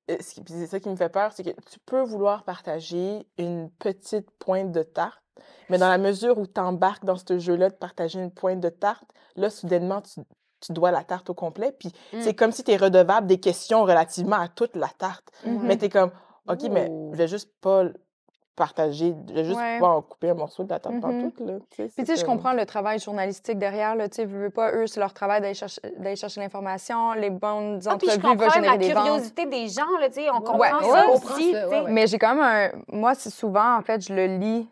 Speaker 3: euh, C'est ça qui me fait peur, c'est que tu peux vouloir partager une petite pointe de tarte, mais dans la mesure où tu embarques dans ce jeu-là de partager une pointe de tarte, là, soudainement, tu, tu dois la tarte au complet. Puis
Speaker 2: Mm.
Speaker 3: c'est comme si tu es redevable des questions relativement à toute la tarte.
Speaker 1: Mhm.
Speaker 3: Mais tu es comme, OK, mais je vais juste pas partager, juste
Speaker 1: Ouais.
Speaker 3: pas en couper un morceau de la tarte
Speaker 1: Mhm.
Speaker 3: pantoute, là.
Speaker 1: Puis, tu sais, je comprends le travail journalistique derrière, là, tu sais, veux, veux pas, eux, c'est leur travail d'aller chercher, d'aller chercher l'information, les bonnes
Speaker 2: Ah,
Speaker 1: entrevues vont
Speaker 2: comprends même
Speaker 1: générer
Speaker 2: la
Speaker 1: des ventes.
Speaker 2: curiosité des gens, là, tu sais, on comprend
Speaker 1: Ouais,
Speaker 2: ça
Speaker 1: ouais,
Speaker 4: on
Speaker 2: aussi,
Speaker 4: ça.
Speaker 1: Mais j'ai quand même un. Moi, c'est souvent, en fait, je le lis,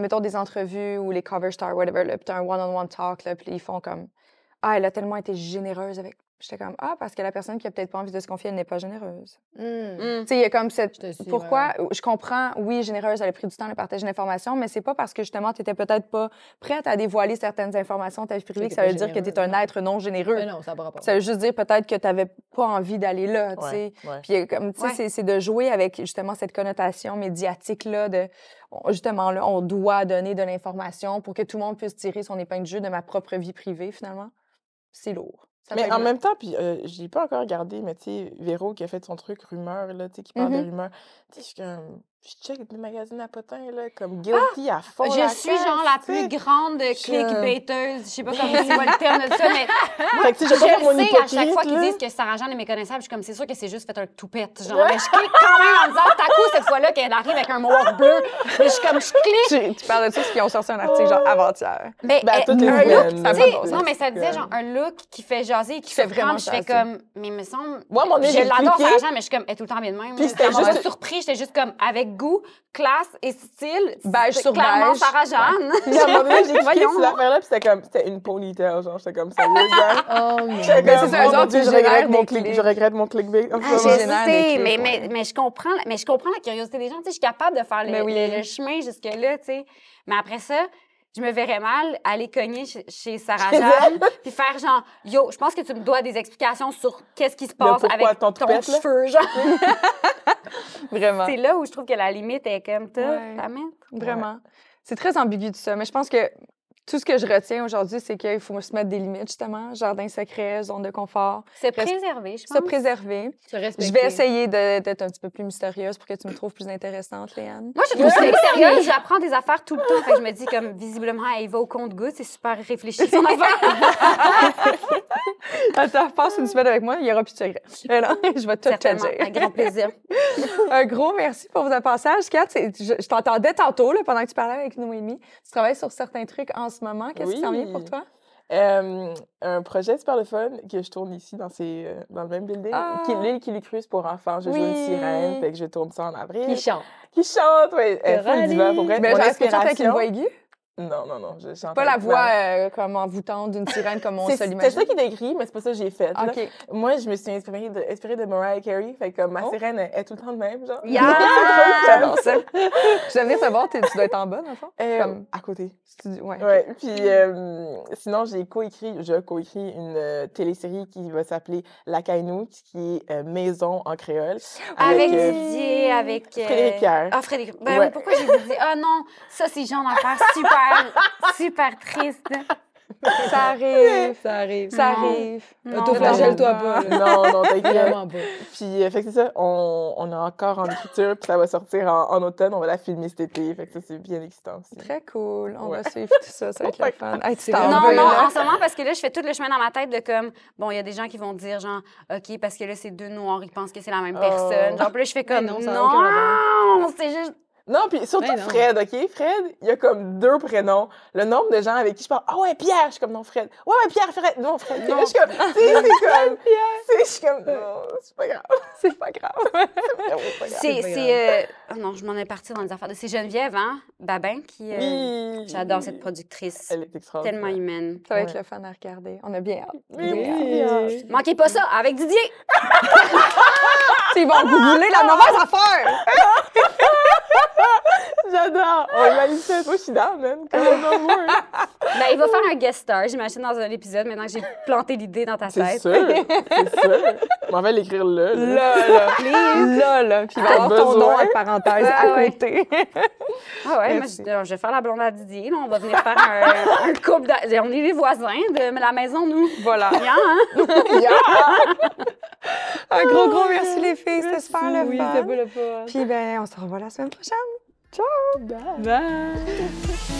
Speaker 1: mettons des entrevues ou les cover stars, whatever, là, puis un one-on-one talk, là, puis ils font comme Ah, elle a tellement été généreuse avec. J'étais comme Ah, parce que la personne qui a peut-être pas envie de se confier, elle n'est pas généreuse.
Speaker 4: Mm.
Speaker 2: Mm.
Speaker 1: Tu sais, il y a comme cette.
Speaker 4: Je te suis, ouais,
Speaker 1: Pourquoi Je comprends, oui, généreuse, elle a pris du temps de partager l'information, mais c'est pas parce que justement, tu étais peut-être pas prête à dévoiler certaines informations de ta vie privée que ça veut dire que tu es un
Speaker 4: non.
Speaker 1: être non généreux.
Speaker 4: Mais non, ça va pas.
Speaker 1: Ça veut juste dire peut-être que tu n'avais pas envie d'aller là, tu sais.
Speaker 3: Ouais, ouais.
Speaker 1: Puis euh, comme tu sais,
Speaker 2: Ouais.
Speaker 1: c'est- c'est de jouer avec justement cette connotation médiatique là de justement là, on doit donner de l'information pour que tout le monde puisse tirer son épingle de jeu de ma propre vie privée finalement. C'est lourd. Ça
Speaker 3: Mais en même temps, puis euh, je l'ai pas encore regardé, mais tu sais, Véro qui a fait son truc rumeur, là, tu sais, qui parle
Speaker 1: Mhm.
Speaker 3: de rumeurs. Tu sais, je suis comme, je check des magazines à potins, là, comme guilty à fond.
Speaker 2: Je suis genre la plus grande clickbaiteuse. Je sais pas comment c'est quoi le terme de ça, mais
Speaker 3: Fait que, tu sais,
Speaker 2: je
Speaker 3: pas mon
Speaker 2: sais à chaque fois qu'ils disent que Sarah Jeanne est méconnaissable. Je suis comme, c'est sûr que c'est juste fait un toupette. Genre, mais je clique quand même en disant, t'as cette fois-là qu'elle arrive avec un mohawk bleu. Mais je suis comme, je clique.
Speaker 1: tu, tu parles de ça parce qu'ils ont sorti un article genre avant-hier.
Speaker 2: Mais
Speaker 3: Ben, à
Speaker 2: euh,
Speaker 3: les
Speaker 2: un look,
Speaker 3: là,
Speaker 2: tu sais,
Speaker 1: ça de
Speaker 2: non,
Speaker 1: bon
Speaker 2: mais ça disait genre un look qui fait jaser, qui,
Speaker 1: fait vraiment.
Speaker 2: Je fais comme, mais il me semble.
Speaker 3: Moi, donné,
Speaker 2: je
Speaker 3: j'ai
Speaker 2: l'adore. Sarah mais je suis comme, elle est tout le temps bien de même.
Speaker 3: Puis c'était juste-
Speaker 2: surpris, j'étais juste comme, avec goût, classe et style.
Speaker 1: Beige
Speaker 2: c'est
Speaker 1: sur
Speaker 2: Clairement. Sarah Jeanne.
Speaker 3: Puis à un moment donné, j'ai cliqué sur l'affaire-là, puis c'était comme, c'était une ponytail, genre, j'étais comme, gars.
Speaker 4: Oh, mon
Speaker 1: Mais c'est ça,
Speaker 3: oh mon Dieu,
Speaker 1: ils
Speaker 3: je regrette mon
Speaker 1: des
Speaker 3: clic,
Speaker 1: clics.
Speaker 3: je regrette mon clickbait.
Speaker 2: Ah, je sais, mais, mais, mais je comprends, mais je comprends la curiosité des gens. Tu sais, je suis capable de faire le,
Speaker 1: oui.
Speaker 2: le- le chemin jusque-là, tu sais. Mais après ça, je me verrais mal aller cogner chez, chez Sarah Jeanne puis faire genre, yo, je pense que tu me dois des explications sur qu'est-ce qui se passe avec
Speaker 3: ton
Speaker 2: ton, cheveu, genre.
Speaker 1: Vraiment.
Speaker 2: C'est là où je trouve que la limite est comme ça,
Speaker 1: Ouais. Vraiment. C'est très ambigu tout ça, mais je pense que tout ce que je retiens aujourd'hui, c'est qu'il faut se mettre des limites, justement. Jardin secret, zone de confort,
Speaker 2: C'est
Speaker 1: Reste-
Speaker 2: préservé, je
Speaker 1: se
Speaker 2: pense.
Speaker 1: préserver.
Speaker 4: Se respecter.
Speaker 1: Je vais essayer d'être un petit peu plus mystérieuse pour que tu me trouves plus intéressante, Léane.
Speaker 2: Moi, je trouve ça sérieuse. J'apprends des affaires tout le temps. Fait que je me dis, comme, visiblement, elle va au compte-goutte. C'est super réfléchi, son affaire.
Speaker 1: Attends, passe une semaine avec moi, il n'y aura plus de secret. Je vais tout te dire.
Speaker 2: avec grand plaisir.
Speaker 1: Un gros merci pour votre passage. Kat, je, je t'entendais tantôt là, pendant que tu parlais avec Noémie. Tu travailles sur certains trucs en ce moment? Qu'est-ce qui s'en vient pour
Speaker 3: Oui.
Speaker 1: toi?
Speaker 3: Euh, un projet super le fun que je tourne ici dans, ces, euh, dans le même building.
Speaker 1: Ah!
Speaker 3: Qui, L'île qui cruise pour enfants. Je joue une
Speaker 1: Oui.
Speaker 3: sirène, fait que je tourne ça en avril.
Speaker 4: Qui chante.
Speaker 3: Qui chante, ouais. Elle est full diva, pour vrai?
Speaker 1: Ben,
Speaker 3: Mon
Speaker 1: genre, est-ce que tu chantes avec une voix aiguë?
Speaker 3: Non, non, non. Je chante
Speaker 1: Pas la
Speaker 3: avec
Speaker 1: voix euh, comme envoûtante d'une sirène comme on
Speaker 3: C'est
Speaker 1: se
Speaker 3: c'est
Speaker 1: l'imagine.
Speaker 3: ça qui est écrit, mais c'est pas ça que j'ai fait. là. Moi, je me suis inspirée de, inspirée de Mariah Carey. Fait que comme ma
Speaker 1: Oh.
Speaker 3: sirène est tout le temps de même, genre.
Speaker 2: Yeah!
Speaker 1: J'adore ça. Je vais venir te voir, t'es- tu dois être en bas, dans le fond?
Speaker 3: Euh,
Speaker 1: Comme-
Speaker 3: À côté.
Speaker 1: Studio- Ouais,
Speaker 3: puis euh, sinon, j'ai coécrit, je coécrit une télésérie qui va s'appeler La Caïnoute, qui est Maison en créole.
Speaker 2: Avec
Speaker 3: euh,
Speaker 2: Didier, avec.
Speaker 3: Frédéric Pierre.
Speaker 2: Ah, Frédéric. Ben
Speaker 3: Ouais.
Speaker 2: oui, pourquoi j'ai dit. Ah non, ça, c'est genre d'affaires super, super triste.
Speaker 1: Ça arrive.
Speaker 4: Ça arrive.
Speaker 1: Ça
Speaker 2: Non.
Speaker 1: arrive.
Speaker 2: Non,
Speaker 4: Autoflagelle-toi pas.
Speaker 3: Non, non, t'inquiète.
Speaker 4: Vraiment pas.
Speaker 3: Puis, euh, fait que c'est ça, on, on est encore en écriture, puis ça va sortir en, en automne, on va la filmer cet été. Fait que ça, c'est bien excitant aussi.
Speaker 1: Très cool. On
Speaker 3: Ouais.
Speaker 1: va suivre tout ça. Ça va être le fun. Hey,
Speaker 2: Non, non,
Speaker 1: là?
Speaker 2: en ce moment, parce que là, je fais tout le chemin dans ma tête de comme, bon, il y a des gens qui vont dire, genre, OK, parce que là, c'est deux noirs, ils pensent que c'est la même
Speaker 3: Oh.
Speaker 2: personne. Genre, puis là, je fais comme,
Speaker 4: non,
Speaker 2: non,
Speaker 4: rapport.
Speaker 2: c'est juste.
Speaker 3: Non, puis surtout
Speaker 4: Ben non.
Speaker 3: Fred, OK? Fred, il y a comme deux prénoms. Le nombre de gens avec qui je parle, ah ouais, Pierre, je suis comme non, Fred. Ouais, ouais, Pierre, Fred. Non, Fred. Je suis comme, tu sais, c'est comme, tu sais, je suis comme, non, c'est pas grave.
Speaker 1: C'est pas grave.
Speaker 3: C'est.
Speaker 2: C'est. euh, oh non, je m'en ai parti dans les affaires. de- C'est Geneviève, hein? Babin, qui. euh,
Speaker 3: Oui.
Speaker 2: J'adore cette productrice.
Speaker 3: Elle est extraordinaire.
Speaker 2: Tellement humaine.
Speaker 1: Ça va être
Speaker 3: Ouais.
Speaker 1: le fun à regarder. On a bien hâte.
Speaker 3: Oui,
Speaker 1: Bien hâte.
Speaker 3: oui.
Speaker 2: Manquez pas ça avec Didier!
Speaker 1: Ils vont googler la mauvaise affaire!
Speaker 3: J'adore! On imagine ça, toi, je suis down, man. Come on, on board.
Speaker 2: Ben, il va faire un guest star, j'imagine, dans un épisode, maintenant que j'ai planté l'idée dans ta
Speaker 3: C'est
Speaker 2: tête.
Speaker 3: sûr, c'est sûr. Je m'en vais l'écrire là. là.
Speaker 1: Là, là. Là, là. Puis il va avoir ton nom
Speaker 3: besoin?
Speaker 1: entre parenthèses
Speaker 2: Ah
Speaker 1: à
Speaker 2: ouais.
Speaker 1: côté.
Speaker 2: Ah ouais, moi, je, je vais faire la blonde à Didier. Là, on va venir faire un, un couple. d'a- On est les voisins de la maison, nous.
Speaker 1: voilà.
Speaker 2: Bien, hein?
Speaker 1: Un gros, gros merci les filles. C'était super le
Speaker 4: Oui,
Speaker 1: fun.
Speaker 4: c'était pas le fun.
Speaker 1: Puis ben, on se revoit la semaine Pozdrawiam. Ciao. Bye.
Speaker 4: Bye.